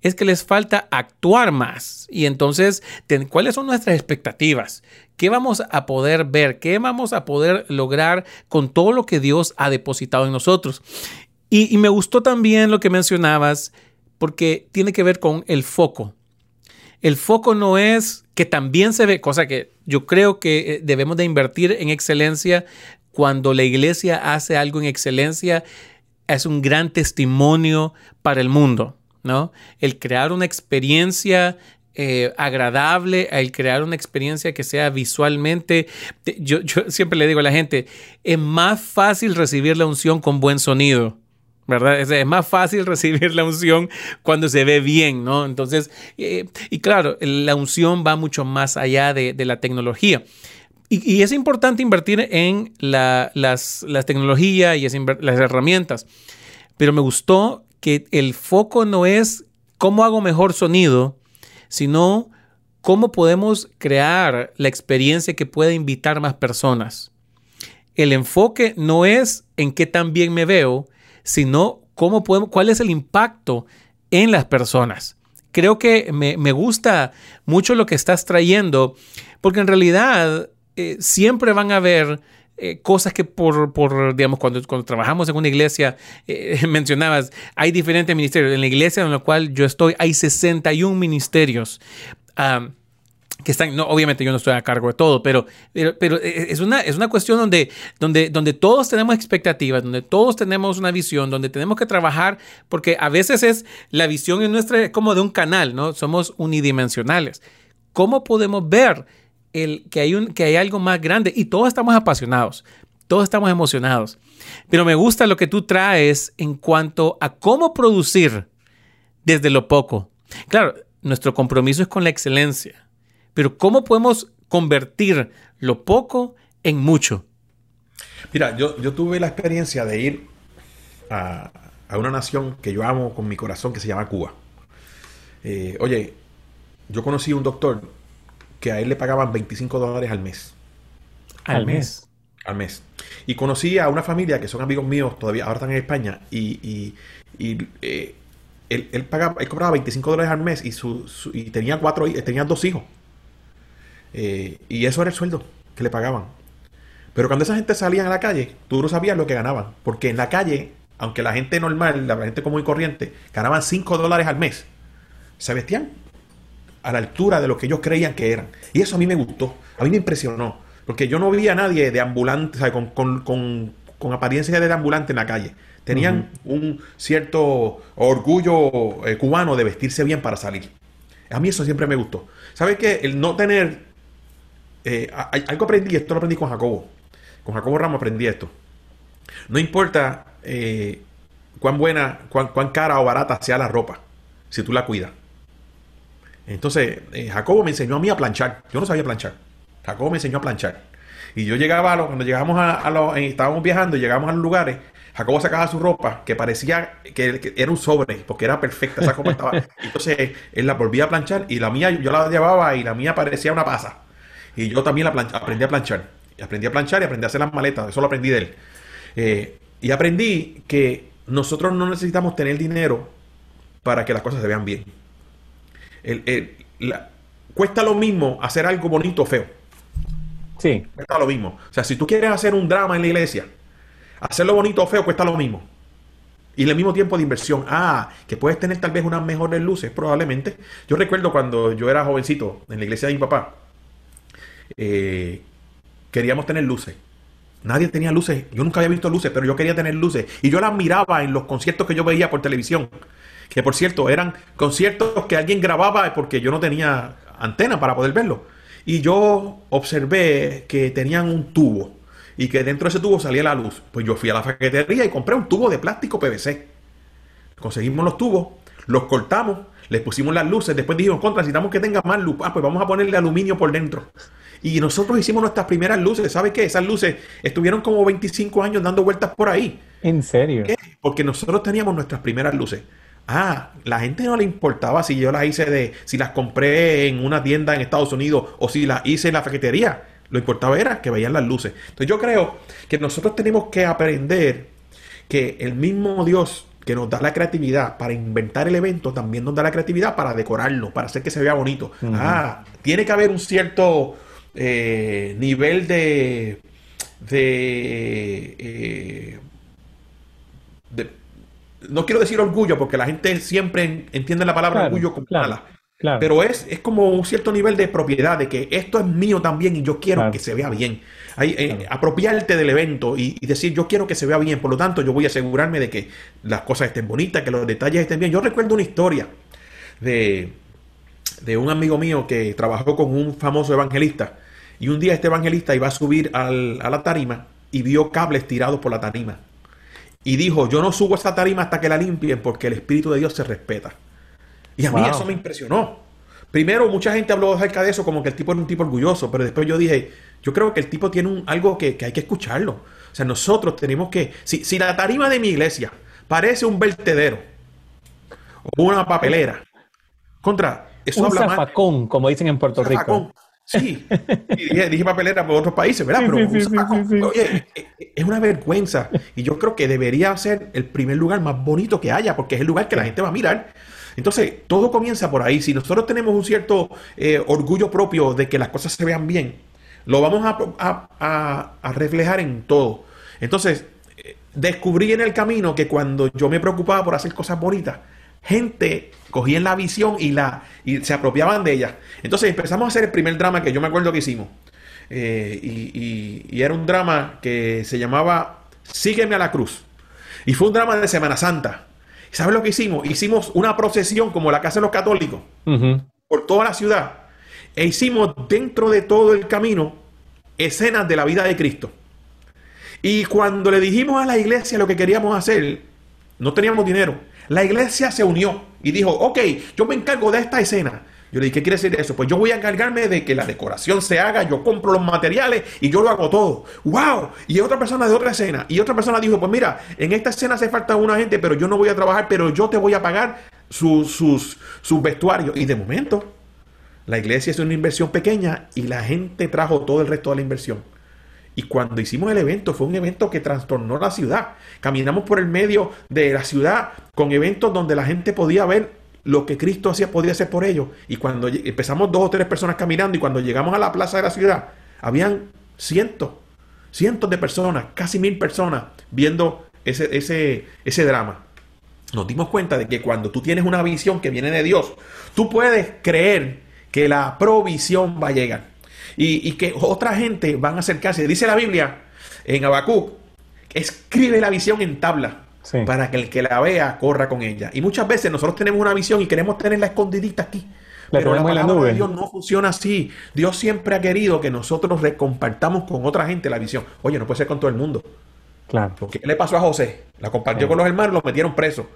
es que les falta actuar más. Y entonces, ¿cuáles son nuestras expectativas? ¿Qué vamos a poder ver? ¿Qué vamos a poder lograr con todo lo que Dios ha depositado en nosotros? Y, me gustó también lo que mencionabas porque tiene que ver con el foco. El foco no es que también se ve, cosa que yo creo que eh, debemos de invertir en excelencia cuando la iglesia hace algo en excelencia, es un gran testimonio para el mundo. ¿no? El crear una experiencia eh, agradable, el crear una experiencia que sea visualmente. Yo, siempre le digo a la gente, es más fácil recibir la unción con buen sonido. ¿verdad? Es, más fácil recibir la unción cuando se ve bien, ¿no? Entonces, eh, y claro, la unción va mucho más allá de, la tecnología. Y, es importante invertir en la, las, tecnologías y las herramientas. Pero me gustó que el foco no es cómo hago mejor sonido, sino cómo podemos crear la experiencia que pueda invitar más personas. El enfoque no es en qué tan bien me veo, sino cómo podemos, cuál es el impacto en las personas. Creo que me, gusta mucho lo que estás trayendo, porque en realidad eh, siempre van a haber eh, cosas que por, por, digamos, cuando, cuando trabajamos en una iglesia, eh, mencionabas, hay diferentes ministerios. En la iglesia en la cual yo estoy hay 61 ministerios. que están, no, obviamente yo no estoy a cargo de todo, pero, pero, eh, es, una, es una cuestión donde, donde, donde todos tenemos expectativas, donde todos tenemos una visión, donde tenemos que trabajar, porque a veces es la visión en nuestra, como de un canal, ¿no? Somos unidimensionales. ¿Cómo podemos ver que, hay un, que hay algo más grande y todos estamos apasionados, todos estamos emocionados. Pero me gusta lo que tú traes en cuanto a cómo producir desde lo poco. Claro, nuestro compromiso es con la excelencia, pero ¿cómo podemos convertir lo poco en mucho? Mira, yo, yo tuve la experiencia de ir a, una nación que yo amo con mi corazón que se llama Cuba. Eh, oye, yo conocí a un doctor que a él le pagaban 25 dólares al mes. ¿Al mes? Al mes. Y conocí a una familia que son amigos míos, todavía ahora están en España, y, eh, él, pagaba, él cobraba 25 dólares al mes y, su, y tenía, cuatro, tenía dos hijos. Eh, y eso era el sueldo que le pagaban. Pero cuando esa gente salía a la calle, tú no sabías lo que ganaban. Porque en la calle, aunque la gente normal, la gente común y corriente, ganaban 5 dólares al mes, se vestían a la altura de lo que ellos creían que eran. Y eso a mí me gustó, a mí me impresionó, porque yo no veía a nadie de ambulante, con, apariencia de ambulante en la calle. Tenían un cierto orgullo eh, cubano de vestirse bien para salir. A mí eso siempre me gustó. ¿Sabes qué? El no tener... Eh, algo aprendí, esto lo aprendí con Jacobo, con Jacobo Ramos aprendí esto. No importa eh, cuán buena, cuán, cuán, cara o barata sea la ropa, si tú la cuidas. Entonces, eh, Jacobo me enseñó a mí a planchar. Yo no sabía planchar. Jacobo me enseñó a planchar. Y yo llegaba a cuando llegamos a, los, eh, estábamos viajando y llegamos a los lugares, Jacobo sacaba su ropa que parecía que, era un sobre, porque era perfecta, esa como estaba. Entonces él la volvía a planchar y la mía yo la llevaba y la mía parecía una pasa. Y yo también la aprendí a planchar. Y aprendí a planchar y aprendí a hacer las maletas. Eso lo aprendí de él. Eh, y aprendí que nosotros no necesitamos tener dinero para que las cosas se vean bien. Cuesta lo mismo hacer algo bonito o feo. Sí. Cuesta lo mismo. O sea, si tú quieres hacer un drama en la iglesia, hacerlo bonito o feo cuesta lo mismo. Y el mismo tiempo de inversión. Ah, que puedes tener tal vez unas mejores luces, probablemente. Yo recuerdo cuando yo era jovencito en la iglesia de mi papá, eh, queríamos tener luces. Nadie tenía luces. Yo nunca había visto luces, pero yo quería tener luces. Y yo las miraba en los conciertos que yo veía por televisión. Que por cierto, eran conciertos que alguien grababa porque yo no tenía antena para poder verlo. Y yo observé que tenían un tubo y que dentro de ese tubo salía la luz. Pues yo fui a la paquetería y compré un tubo de plástico PVC. Conseguimos los tubos, los cortamos, les pusimos las luces, después dijimos, contra, necesitamos que tenga más luz. Ah, pues vamos a ponerle aluminio por dentro. Y nosotros hicimos nuestras primeras luces. ¿Sabe qué? Esas luces estuvieron como 25 años dando vueltas por ahí. ¿En serio? Porque nosotros teníamos nuestras primeras luces. Ah, la gente no le importaba si yo las hice de, si las compré en una tienda en Estados Unidos o si las hice en la paquetería. Lo importaba era que veían las luces. Entonces yo creo que nosotros tenemos que aprender que el mismo Dios que nos da la creatividad para inventar el evento, también nos da la creatividad para decorarlo, para hacer que se vea bonito. Ah, tiene que haber un cierto eh, nivel de, de, eh, de no quiero decir orgullo, porque la gente siempre entiende la palabra orgullo como mala. Pero es, es como un cierto nivel de propiedad, de que esto es mío también y yo quiero que se vea bien. Hay, eh, apropiarte del evento y, decir yo quiero que se vea bien, por lo tanto yo voy a asegurarme de que las cosas estén bonitas, que los detalles estén bien. Yo recuerdo una historia de, de un amigo mío que trabajó con un famoso evangelista y un día este evangelista iba a subir al, a la tarima y vio cables tirados por la tarima y dijo, yo no subo esta tarima hasta que la limpien porque el Espíritu de Dios se respeta. Y a mí eso me impresionó. Primero, mucha gente habló acerca de eso como que el tipo era un tipo orgulloso, pero después yo dije, yo creo que el tipo tiene un, algo que, hay que escucharlo. O sea, nosotros tenemos que, si, si la tarima de mi iglesia parece un vertedero o una papelera, contra, eso un habla zafacón, como dicen en Puerto Rico. Sí, dije, papelera por otros países, ¿verdad? Pero oye, es una vergüenza. Y yo creo que debería ser el primer lugar más bonito que haya, porque es el lugar que la gente va a mirar. Entonces, todo comienza por ahí. Si nosotros tenemos un cierto eh, orgullo propio de que las cosas se vean bien, lo vamos a, a reflejar en todo. Entonces, eh, descubrí en el camino que cuando yo me preocupaba por hacer cosas bonitas, gente cogían la visión y, la, y se apropiaban de ella. Entonces empezamos a hacer el primer drama que yo me acuerdo que hicimos. Eh, y, era un drama que se llamaba Sígueme a la cruz. Y fue un drama de Semana Santa. ¿Sabes lo que hicimos? Hicimos una procesión como la que hacen los católicos por toda la ciudad. E hicimos dentro de todo el camino escenas de la vida de Cristo. Y cuando le dijimos a la iglesia lo que queríamos hacer, no teníamos dinero. La iglesia se unió y dijo, ok, yo me encargo de esta escena. Yo le dije, ¿qué quiere decir eso? Pues yo voy a encargarme de que la decoración se haga, yo compro los materiales y yo lo hago todo. ¡Wow! Y otra persona de otra escena. Y otra persona dijo, pues mira, en esta escena hace falta una gente, pero yo no voy a trabajar, pero yo te voy a pagar sus, vestuarios. Y de momento, la iglesia es una inversión pequeña y la gente trajo todo el resto de la inversión. Y cuando hicimos el evento, fue un evento que trastornó la ciudad. Caminamos por el medio de la ciudad con eventos donde la gente podía ver lo que Cristo hacía, podía hacer por ellos. Y cuando empezamos dos o tres personas caminando y cuando llegamos a la plaza de la ciudad, habían cientos, cientos de personas, casi mil personas viendo ese, ese, ese drama. Nos dimos cuenta de que cuando tú tienes una visión que viene de Dios, tú puedes creer que la provisión va a llegar y, que otra gente van a acercarse. Dice la Biblia en Habacuc, escribe la visión en tabla. Para que el que la vea corra con ella. Y muchas veces nosotros tenemos una visión y queremos tenerla escondidita aquí. Pero la palabra de Dios no funciona así. Dios siempre ha querido que nosotros compartamos con otra gente la visión. Oye, no puede ser con todo el mundo. Claro. Porque ¿qué le pasó a José? La compartió con los hermanos, los metieron presos.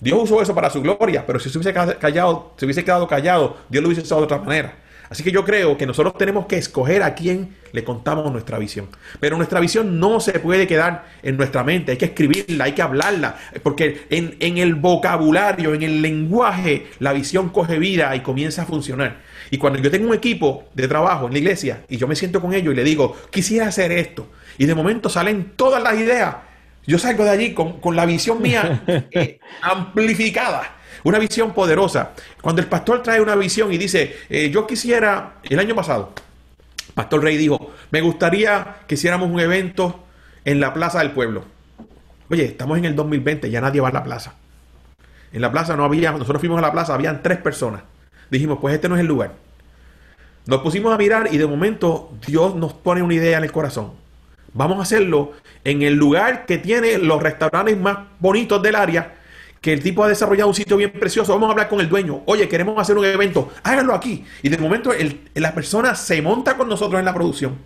Dios usó eso para su gloria, pero si se hubiese callado, se hubiese quedado callado, Dios lo hubiese usado de otra manera. Así que yo creo que nosotros tenemos que escoger a quién le contamos nuestra visión. Pero nuestra visión no se puede quedar en nuestra mente, hay que escribirla, hay que hablarla, porque en, en el vocabulario, en el lenguaje, la visión coge vida y comienza a funcionar. Y cuando yo tengo un equipo de trabajo en la iglesia y yo me siento con ellos y le digo, quisiera hacer esto, y de momento salen todas las ideas, yo salgo de allí con, con la visión mía eh, amplificada una visión poderosa. Cuando el pastor trae una visión y dice, eh, yo quisiera, el año pasado, Pastor Rey dijo, me gustaría que hiciéramos un evento en la Plaza del Pueblo. Oye, estamos en el 2020, ya nadie va a la plaza. En la plaza no había, nosotros fuimos a la plaza, habían tres personas. Dijimos, pues este no es el lugar. Nos pusimos a mirar y de momento Dios nos pone una idea en el corazón. Vamos a hacerlo en el lugar que tiene los restaurantes más bonitos del área que el tipo ha desarrollado un sitio bien precioso, vamos a hablar con el dueño, oye, queremos hacer un evento, háganlo aquí. Y de momento la persona se monta con nosotros en la producción.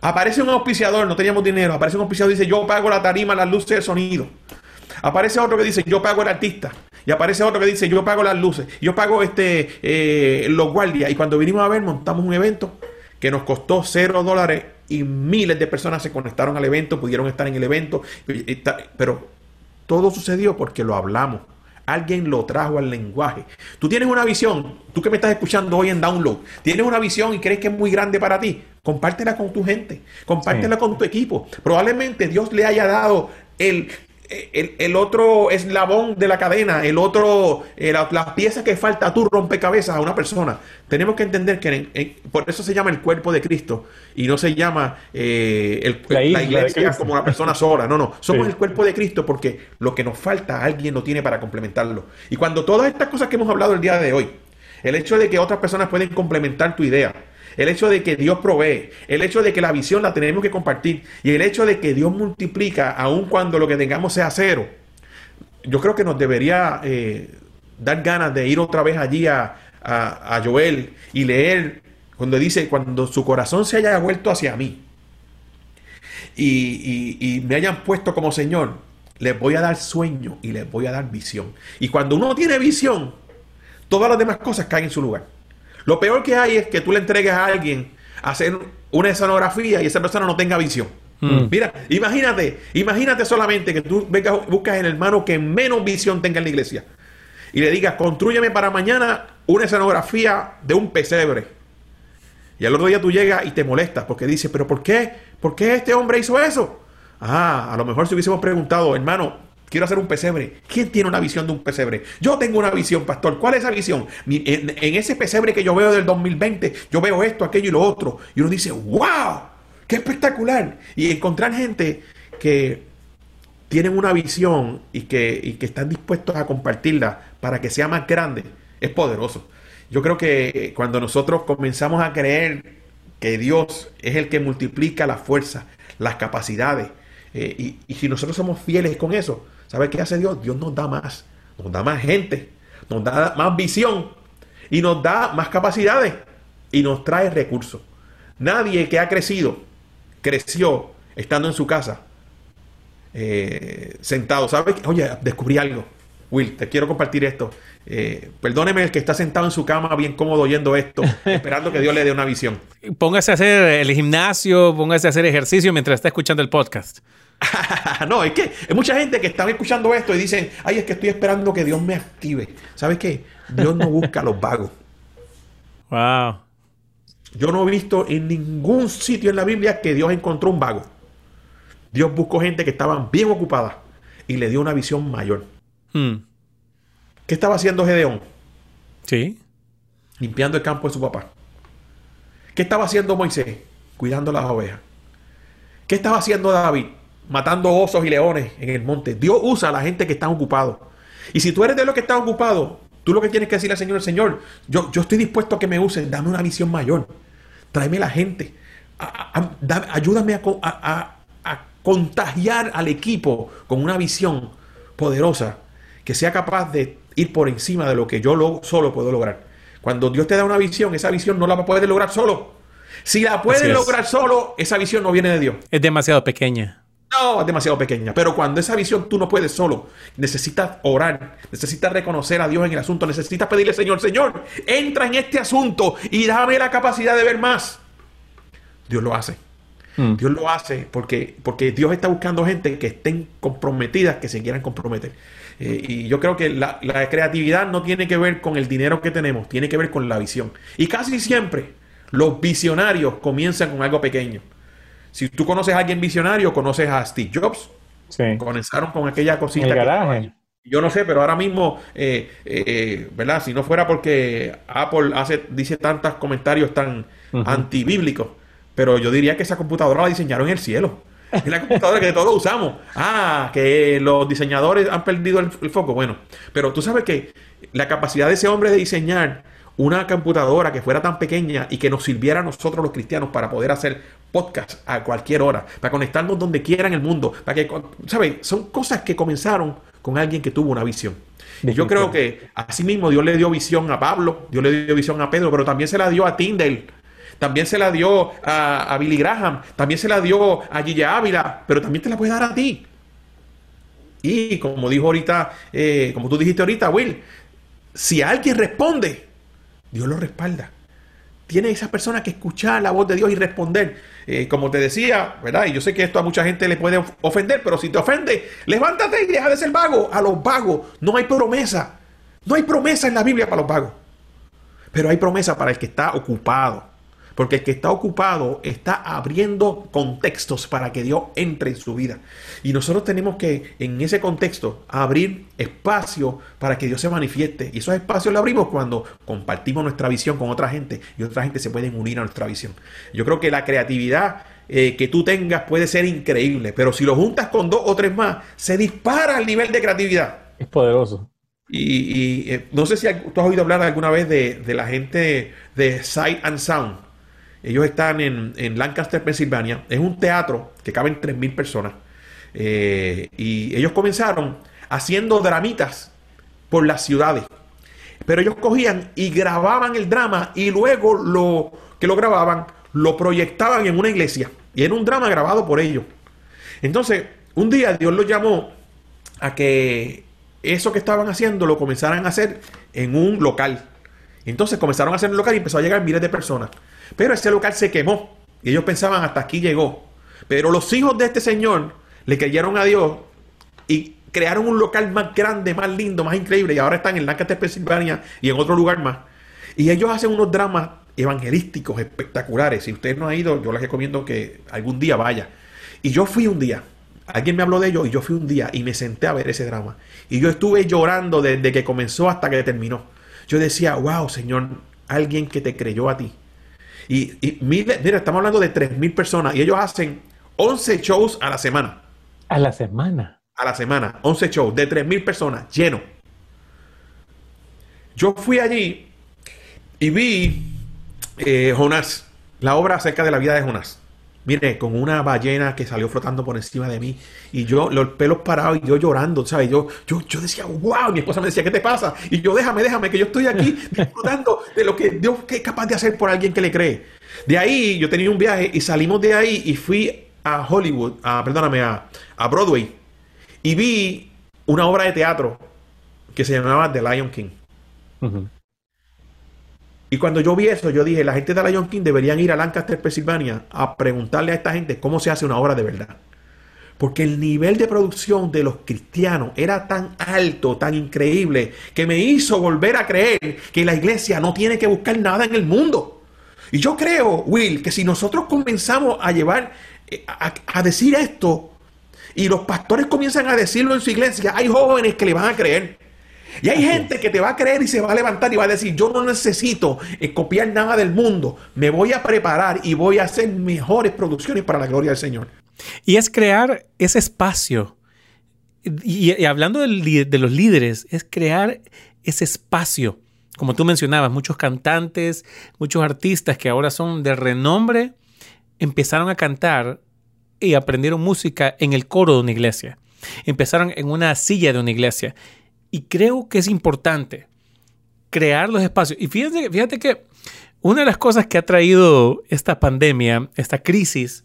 Aparece un auspiciador, no teníamos dinero, aparece un auspiciador dice, yo pago la tarima, las luces, el sonido. Aparece otro que dice, yo pago el artista. Y aparece otro que dice, yo pago las luces, yo pago este, eh, los guardias. Y cuando vinimos a ver, montamos un evento que nos costó cero dólares y miles de personas se conectaron al evento, pudieron estar en el evento. Pero todo sucedió porque lo hablamos. Alguien lo trajo al lenguaje. Tú tienes una visión, tú que me estás escuchando hoy en Download, tienes una visión y crees que es muy grande para ti. Compártela con tu gente, compártela con tu equipo. Probablemente Dios le haya dado el, el, otro eslabón de la cadena, el otro, eh, la, pieza que falta tu rompecabezas a una persona. Tenemos que entender que por eso se llama el cuerpo de Cristo y no se llama eh, la, iglesia como una persona sola. No, no, somos el cuerpo de Cristo porque lo que nos falta alguien lo tiene para complementarlo. Y cuando todas estas cosas que hemos hablado el día de hoy, el hecho de que otras personas pueden complementar tu idea, el hecho de que Dios provee, el hecho de que la visión la tenemos que compartir y el hecho de que Dios multiplica aun cuando lo que tengamos sea cero, yo creo que nos debería eh, dar ganas de ir otra vez allí a, Joel y leer cuando dice, cuando su corazón se haya vuelto hacia mí y, y me hayan puesto como Señor, les voy a dar sueño y les voy a dar visión. Y cuando uno tiene visión, todas las demás cosas caen en su lugar. Lo peor que hay es que tú le entregues a alguien a hacer una escenografía y esa persona no tenga visión. Mm. Mira, imagínate, imagínate solamente que tú vengas, buscas el hermano que menos visión tenga en la iglesia y le digas, construyeme para mañana una escenografía de un pesebre. Y al otro día tú llegas y te molestas porque dices, pero ¿por qué? ¿Por qué este hombre hizo eso? Ah, a lo mejor si hubiésemos preguntado, hermano, quiero hacer un pesebre. ¿Quién tiene una visión de un pesebre? Yo tengo una visión, pastor. ¿Cuál es esa visión? En, ese pesebre que yo veo del 2020, yo veo esto, aquello y lo otro. Y uno dice, wow, qué espectacular. Y encontrar gente que tienen una visión y que, y que están dispuestos a compartirla para que sea más grande, es poderoso. Yo creo que cuando nosotros comenzamos a creer que Dios es el que multiplica la fuerza, las capacidades, eh, y, si nosotros somos fieles con eso, ¿Sabe qué hace Dios? Dios nos da más. Nos da más gente. Nos da más visión. Y nos da más capacidades. Y nos trae recursos. Nadie que ha crecido, creció estando en su casa, eh, sentado. ¿Sabes? Oye, descubrí algo. Will, te quiero compartir esto. Eh, perdóneme el que está sentado en su cama bien cómodo oyendo esto, esperando que Dios le dé una visión. Póngase a hacer el gimnasio, póngase a hacer ejercicio mientras está escuchando el podcast. no, es que hay mucha gente que está escuchando esto y dicen, ay, es que estoy esperando que Dios me active. ¿Sabes qué? Dios no busca a los vagos. Wow. Yo no he visto en ningún sitio en la Biblia que Dios encontró un vago. Dios buscó gente que estaban bien ocupada y le dio una visión mayor. Hmm. ¿Qué estaba haciendo Gedeón? Sí. Limpiando el campo de su papá. ¿Qué estaba haciendo Moisés? Cuidando las ovejas. ¿Qué estaba haciendo David? Matando osos y leones en el monte. Dios usa a la gente que está ocupado. Y si tú eres de los que están ocupados, tú lo que tienes que decirle al Señor, Señor, yo, yo estoy dispuesto a que me usen, dame una visión mayor. Tráeme la gente. ayúdame a, contagiar al equipo con una visión poderosa que sea capaz de ir por encima de lo que yo solo puedo lograr. Cuando Dios te da una visión, esa visión no la puedes lograr solo. Si la puedes lograr solo, esa visión no viene de Dios. Es demasiado pequeña. No, es demasiado pequeña. Pero cuando esa visión tú no puedes solo, necesitas orar, necesitas reconocer a Dios en el asunto, necesitas pedirle, Señor, Señor, entra en este asunto y dame la capacidad de ver más. Dios lo hace. Hmm. Dios lo hace porque, porque Dios está buscando gente que estén comprometidas, que se quieran comprometer. Eh, y yo creo que la, la creatividad no tiene que ver con el dinero que tenemos, tiene que ver con la visión. Y casi siempre los visionarios comienzan con algo pequeño. Si tú conoces a alguien visionario, conoces a Steve Jobs. Sí. Comenzaron con aquella cosita. El garaje. yo no sé, pero ahora mismo, eh, eh, ¿verdad? Si no fuera porque Apple hace, dice tantos comentarios tan antibíblicos, pero yo diría que esa computadora la diseñaron en el cielo. Es la computadora que todos usamos. Ah, que los diseñadores han perdido el, el, foco. Bueno, pero tú sabes que la capacidad de ese hombre de diseñar una computadora que fuera tan pequeña y que nos sirviera a nosotros los cristianos para poder hacer podcast a cualquier hora, para conectarnos donde quiera en el mundo, para que, ¿sabes? Son cosas que comenzaron con alguien que tuvo una visión. Y yo creo que así mismo Dios le dio visión a Pablo, Dios le dio visión a Pedro, pero también se la dio a Tyndale, también se la dio a, Billy Graham, también se la dio a Gille Ávila, pero también te la puede dar a ti. Y como dijo ahorita, eh, como tú dijiste ahorita, Will, si alguien responde, Dios lo respalda. Tiene esa persona que escuchar la voz de Dios y responder. Eh, como te decía, ¿verdad? Y yo sé que esto a mucha gente le puede ofender, pero si te ofende, levántate y deja de ser vago. A los vagos no hay promesa. No hay promesa en la Biblia para los vagos. Pero hay promesa para el que está ocupado. Porque el que está ocupado está abriendo contextos para que Dios entre en su vida. Y nosotros tenemos que, en ese contexto, abrir espacio para que Dios se manifieste. Y esos espacios los abrimos cuando compartimos nuestra visión con otra gente y otra gente se pueden unir a nuestra visión. Yo creo que la creatividad eh, que tú tengas puede ser increíble, pero si lo juntas con dos o tres más, se dispara el nivel de creatividad. Es poderoso. Y, eh, no sé si tú has oído hablar alguna vez de, de la gente de Sight and Sound. Ellos están en, Lancaster, Pensilvania. Es un teatro que caben 3.000 personas. Eh, y ellos comenzaron haciendo dramitas por las ciudades. Pero ellos cogían y grababan el drama y luego lo que lo grababan lo proyectaban en una iglesia. Y era un drama grabado por ellos. Entonces, un día Dios los llamó a que eso que estaban haciendo lo comenzaran a hacer en un local. Entonces comenzaron a hacer un local y empezó a llegar miles de personas. Pero ese local se quemó. Y ellos pensaban, hasta aquí llegó. Pero los hijos de este señor le creyeron a Dios y crearon un local más grande, más lindo, más increíble. Y ahora están en Lancaster, Pensilvania y en otro lugar más. Y ellos hacen unos dramas evangelísticos espectaculares. Si usted no ha ido, yo les recomiendo que algún día vaya. Y yo fui un día. Alguien me habló de ello y yo fui un día y me senté a ver ese drama. Y yo estuve llorando desde que comenzó hasta que terminó. Yo decía, wow, Señor, alguien que te creyó a ti y, mira, estamos hablando de 3.000 personas y ellos hacen 11 shows a la semana. A la semana. A la semana, 11 shows de 3.000 personas, lleno. Yo fui allí y vi eh, Jonás, la obra acerca de la vida de Jonás. Mire, con una ballena que salió flotando por encima de mí y yo, los pelos parados y yo llorando, ¿sabes? Yo, yo, yo decía, wow, mi esposa me decía, ¿qué te pasa? Y yo, déjame, déjame, que yo estoy aquí disfrutando de lo que Dios es capaz de hacer por alguien que le cree. De ahí, yo tenía un viaje y salimos de ahí y fui a Hollywood, a, perdóname, a, a Broadway y vi una obra de teatro que se llamaba The Lion King. Y cuando yo vi eso, yo dije, la gente de Lion King deberían ir a Lancaster, Pensilvania, a preguntarle a esta gente cómo se hace una obra de verdad. Porque el nivel de producción de los cristianos era tan alto, tan increíble, que me hizo volver a creer que la iglesia no tiene que buscar nada en el mundo. Y yo creo, Will, que si nosotros comenzamos a llevar, eh, a, a decir esto, y los pastores comienzan a decirlo en su iglesia, hay jóvenes que le van a creer. Y hay gente que te va a creer y se va a levantar y va a decir, yo no necesito eh, copiar nada del mundo, me voy a preparar y voy a hacer mejores producciones para la gloria del Señor. Y es crear ese espacio. Y, hablando de, de los líderes, es crear ese espacio. Como tú mencionabas, muchos cantantes, muchos artistas que ahora son de renombre, empezaron a cantar y aprendieron música en el coro de una iglesia. Empezaron en una silla de una iglesia y creo que es importante crear los espacios. Y fíjate, fíjate que una de las cosas que ha traído esta pandemia, esta crisis,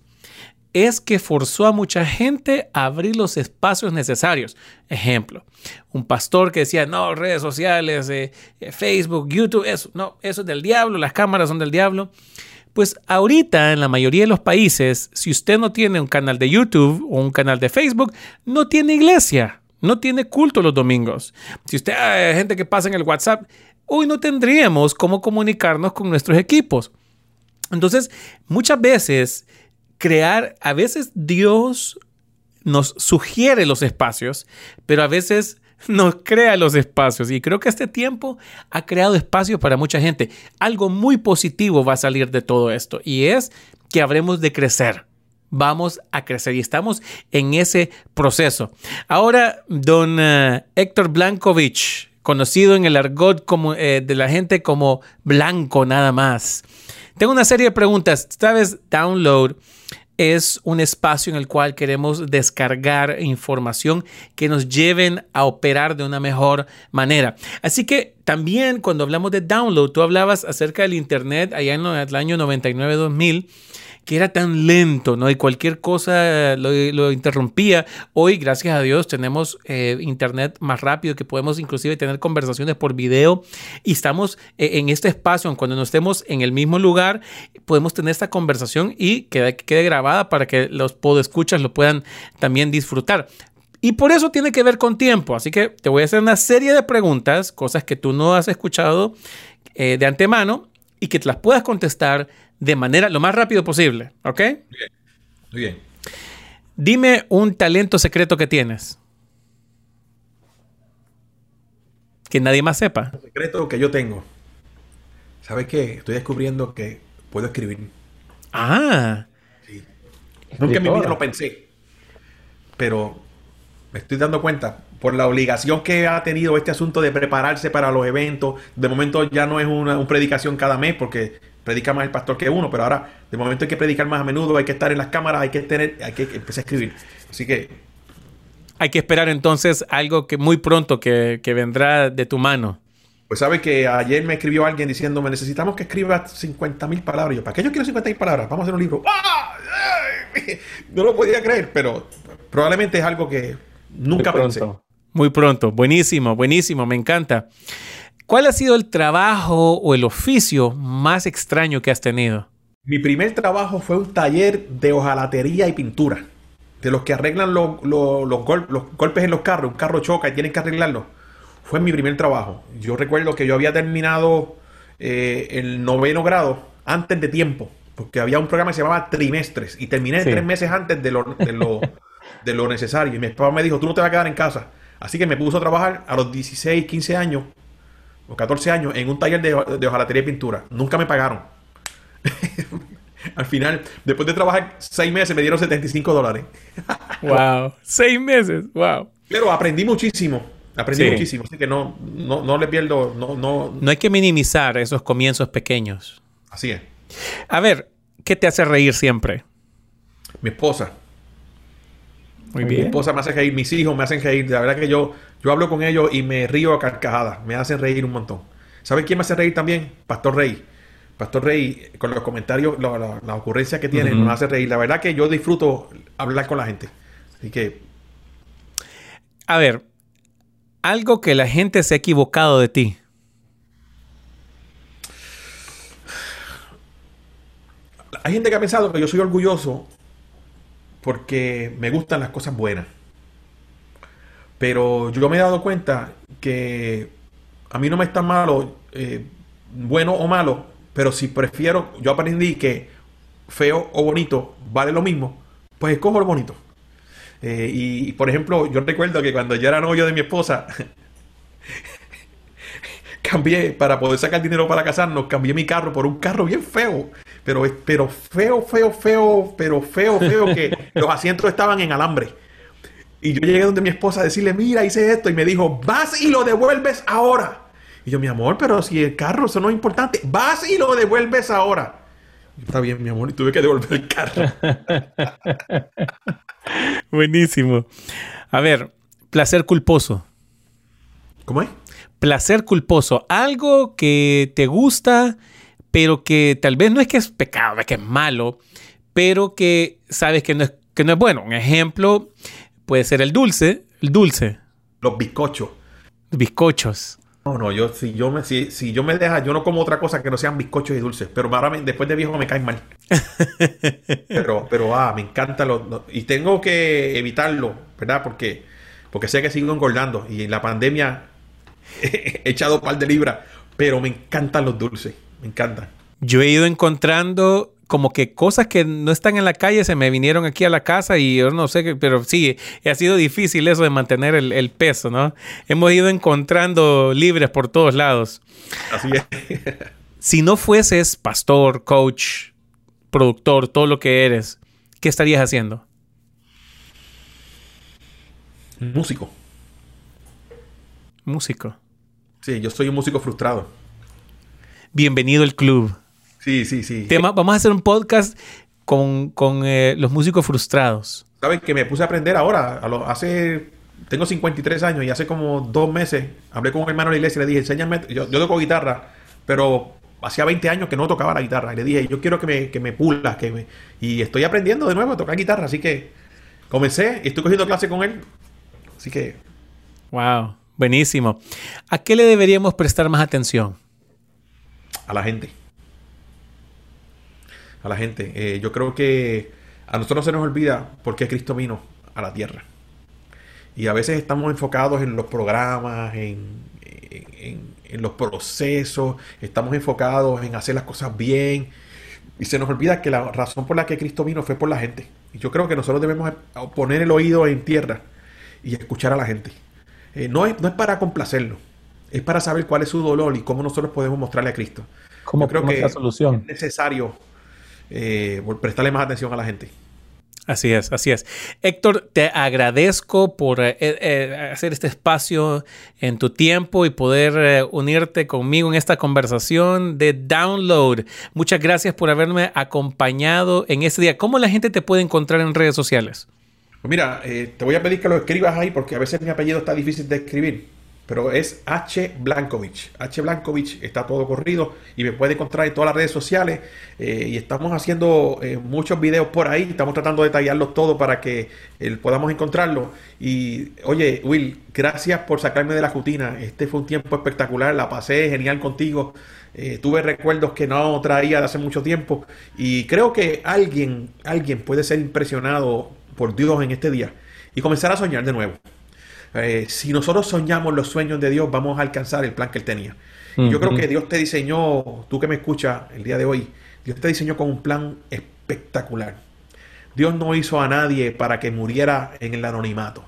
es que forzó a mucha gente a abrir los espacios necesarios. Ejemplo, un pastor que decía, no, redes sociales, eh, eh, Facebook, YouTube, eso, no, eso es del diablo, las cámaras son del diablo. Pues ahorita en la mayoría de los países, si usted no tiene un canal de YouTube o un canal de Facebook, no tiene iglesia, no tiene culto los domingos. Si usted hay gente que pasa en el WhatsApp, hoy no tendríamos cómo comunicarnos con nuestros equipos. Entonces, muchas veces crear, a veces Dios nos sugiere los espacios, pero a veces nos crea los espacios. Y creo que este tiempo ha creado espacios para mucha gente. Algo muy positivo va a salir de todo esto y es que habremos de crecer. Vamos a crecer y estamos en ese proceso. Ahora, don eh, Héctor Blankovich, conocido en el argot eh, de la gente como Blanco nada más. Tengo una serie de preguntas. Sabes, Download es un espacio en el cual queremos descargar información que nos lleven a operar de una mejor manera. Así que también cuando hablamos de download, tú hablabas acerca del Internet allá en el año 99-2000 que era tan lento, ¿no? Y cualquier cosa lo, interrumpía. Hoy, gracias a Dios, tenemos eh, internet más rápido, que podemos inclusive tener conversaciones por video y estamos eh, en este espacio, cuando no estemos en el mismo lugar, podemos tener esta conversación y que quede grabada para que los podescuchas lo puedan también disfrutar. Y por eso tiene que ver con tiempo. Así que te voy a hacer una serie de preguntas, cosas que tú no has escuchado eh, de antemano y que las puedas contestar de manera lo más rápido posible, ¿ok? Muy bien. Muy bien. Dime un talento secreto que tienes. Que nadie más sepa. Secreto que yo tengo. ¿Sabes qué? Estoy descubriendo que puedo escribir. Ah. Sí. Nunca en mi vida lo pensé. Pero me estoy dando cuenta por la obligación que ha tenido este asunto de prepararse para los eventos. De momento ya no es una, una predicación cada mes porque predica más el pastor que uno, pero ahora de momento hay que predicar más a menudo, hay que estar en las cámaras, hay que tener, hay que empezar a escribir. Así que hay que esperar entonces algo que muy pronto que, vendrá de tu mano. Pues sabe que ayer me escribió alguien diciéndome, necesitamos que escribas 50 mil palabras. yo, ¿para qué yo quiero 50 mil palabras? Vamos a hacer un libro. ¡Ah! No lo podía creer, pero probablemente es algo que nunca pensé. Muy pronto. Buenísimo, buenísimo. Me encanta. ¿Cuál ha sido el trabajo o el oficio más extraño que has tenido? Mi primer trabajo fue un taller de hojalatería y pintura. De los que arreglan los, golpes en los carros. Un carro choca y tienen que arreglarlo. Fue mi primer trabajo. Yo recuerdo que yo había terminado eh, el noveno grado antes de tiempo. Porque había un programa que se llamaba trimestres. Y terminé tres meses antes de lo, de, lo, de lo necesario. Y mi papá me dijo, tú no te vas a quedar en casa. Así que me puso a trabajar a los 16, 15 años o 14 años en un taller de, de hojalatería y pintura. Nunca me pagaron. Al final, después de trabajar seis meses, me dieron 75 dólares. wow, seis meses, wow. Pero aprendí muchísimo. Aprendí muchísimo, así que no, no, no le pierdo, no, no. No hay que minimizar esos comienzos pequeños. Así es. A ver, ¿qué te hace reír siempre? Mi esposa. Muy bien. Mi esposa me hace reír, mis hijos me hacen reír. La verdad que yo, yo hablo con ellos y me río a carcajadas. Me hacen reír un montón. ¿Sabes quién me hace reír también? Pastor Rey. Pastor Rey, con los comentarios, la, ocurrencia que tiene, me hace reír. La verdad que yo disfruto hablar con la gente. Así que. A ver, algo que la gente se ha equivocado de ti. Hay gente que ha pensado que yo soy orgulloso porque me gustan las cosas buenas. Pero yo me he dado cuenta que a mí no me está malo, eh, bueno o malo, pero si prefiero, yo aprendí que feo o bonito vale lo mismo, pues escojo lo bonito. Eh, y, por ejemplo, yo recuerdo que cuando yo era novio de mi esposa, cambié, para poder sacar dinero para casarnos, cambié mi carro por un carro bien feo pero, pero feo, feo, feo, pero feo, feo, que los asientos estaban en alambre. Y yo llegué donde mi esposa a decirle, mira, hice esto, y me dijo, vas y lo devuelves ahora. Y yo, mi amor, pero si el carro, eso no es importante, vas y lo devuelves ahora. Está bien, mi amor, y tuve que devolver el carro. Buenísimo. A ver, placer culposo. ¿Cómo es? Placer culposo. Algo que te gusta, pero que tal vez no es que es pecado, es que es malo, pero que sabes que no es, que no es bueno. Un ejemplo puede ser el dulce. El dulce. Los bizcochos. Bizcochos. No, no, yo si yo me si, si, yo me deja, yo no como otra cosa que no sean bizcochos y dulces, pero ahora después de viejo me caen mal. pero pero ah, me encanta los, y tengo que evitarlo, ¿verdad? Porque porque sé que sigo engordando y en la pandemia he echado un par de libras, pero me encantan los dulces, me encantan. Yo he ido encontrando como que cosas que no están en la calle se me vinieron aquí a la casa y yo no sé, pero sí, ha sido difícil eso de mantener el, peso, ¿no? Hemos ido encontrando libres por todos lados. Así es. si no fueses pastor, coach, productor, todo lo que eres, ¿qué estarías haciendo? Músico. Músico. Sí, yo soy un músico frustrado. Bienvenido al club. Sí, sí, sí. vamos a hacer un podcast con, eh, los músicos frustrados. ¿Sabes que me puse a aprender ahora? hace. Tengo 53 años y hace como dos meses hablé con un hermano de la iglesia y le dije, enséñame. Yo, toco guitarra, pero hacía 20 años que no tocaba la guitarra. Y le dije, yo quiero que me, que me pulas. Que me... Y estoy aprendiendo de nuevo a tocar guitarra. Así que comencé y estoy cogiendo clase con él. Así que. Wow, buenísimo. ¿A qué le deberíamos prestar más atención? A la gente a la gente. Eh, yo creo que a nosotros se nos olvida por qué Cristo vino a la tierra. Y a veces estamos enfocados en los programas, en, los procesos, estamos enfocados en hacer las cosas bien. Y se nos olvida que la razón por la que Cristo vino fue por la gente. Y yo creo que nosotros debemos poner el oído en tierra y escuchar a la gente. Eh, no, es, no es para complacerlo, es para saber cuál es su dolor y cómo nosotros podemos mostrarle a Cristo. ¿Cómo creo que solución? es necesario eh, prestarle más atención a la gente. Así es, así es. Héctor, te agradezco por eh, eh, hacer este espacio en tu tiempo y poder unirte conmigo en esta conversación de Download. Muchas gracias por haberme acompañado en este día. ¿Cómo la gente te puede encontrar en redes sociales? Pues mira, te voy a pedir que lo escribas ahí porque a veces mi apellido está difícil de escribir pero es H. Blankovich. H. Blankovich está todo corrido y me puede encontrar en todas las redes sociales. Eh, y estamos haciendo eh, muchos videos por ahí. Estamos tratando de detallarlos todos para que eh, podamos encontrarlo. Y oye, Will, gracias por sacarme de la rutina. Este fue un tiempo espectacular. La pasé genial contigo. tuve recuerdos que no traía de hace mucho tiempo. Y creo que alguien, alguien puede ser impresionado por Dios en este día y comenzar a soñar de nuevo. Eh, si nosotros soñamos los sueños de Dios, vamos a alcanzar el plan que Él tenía. Yo creo que Dios te diseñó, tú que me escuchas el día de hoy, Dios te diseñó con un plan espectacular. Dios no hizo a nadie para que muriera en el anonimato.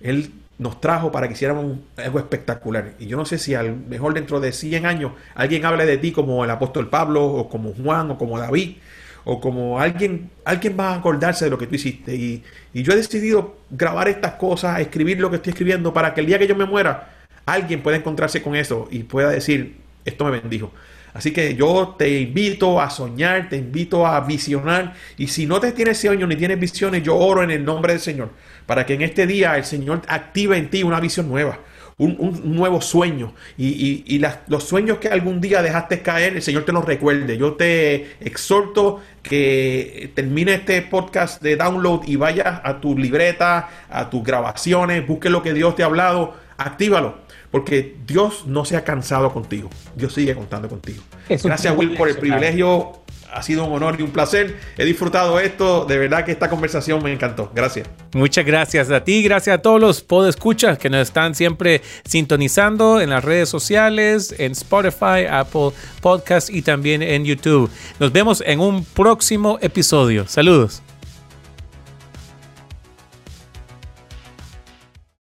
Él nos trajo para que hiciéramos algo espectacular. Y yo no sé si a lo mejor dentro de 100 años alguien hable de ti como el apóstol Pablo o como Juan o como David o como alguien, alguien va a acordarse de lo que tú hiciste. Y, yo he decidido grabar estas cosas, escribir lo que estoy escribiendo para que el día que yo me muera, alguien pueda encontrarse con eso y pueda decir, esto me bendijo. Así que yo te invito a soñar, te invito a visionar. Y si no te tienes sueños ni tienes visiones, yo oro en el nombre del Señor. Para que en este día el Señor active en ti una visión nueva un, nuevo sueño y, los sueños que algún día dejaste caer, el Señor te los recuerde. Yo te exhorto que termine este podcast de download y vayas a tu libreta, a tus grabaciones, busque lo que Dios te ha hablado, actívalo. Porque Dios no se ha cansado contigo. Dios sigue contando contigo. Gracias, Will, por el privilegio ha sido un honor y un placer. He disfrutado esto. De verdad que esta conversación me encantó. Gracias. Muchas gracias a ti. Gracias a todos los podescuchas que nos están siempre sintonizando en las redes sociales, en Spotify, Apple Podcast y también en YouTube. Nos vemos en un próximo episodio. Saludos.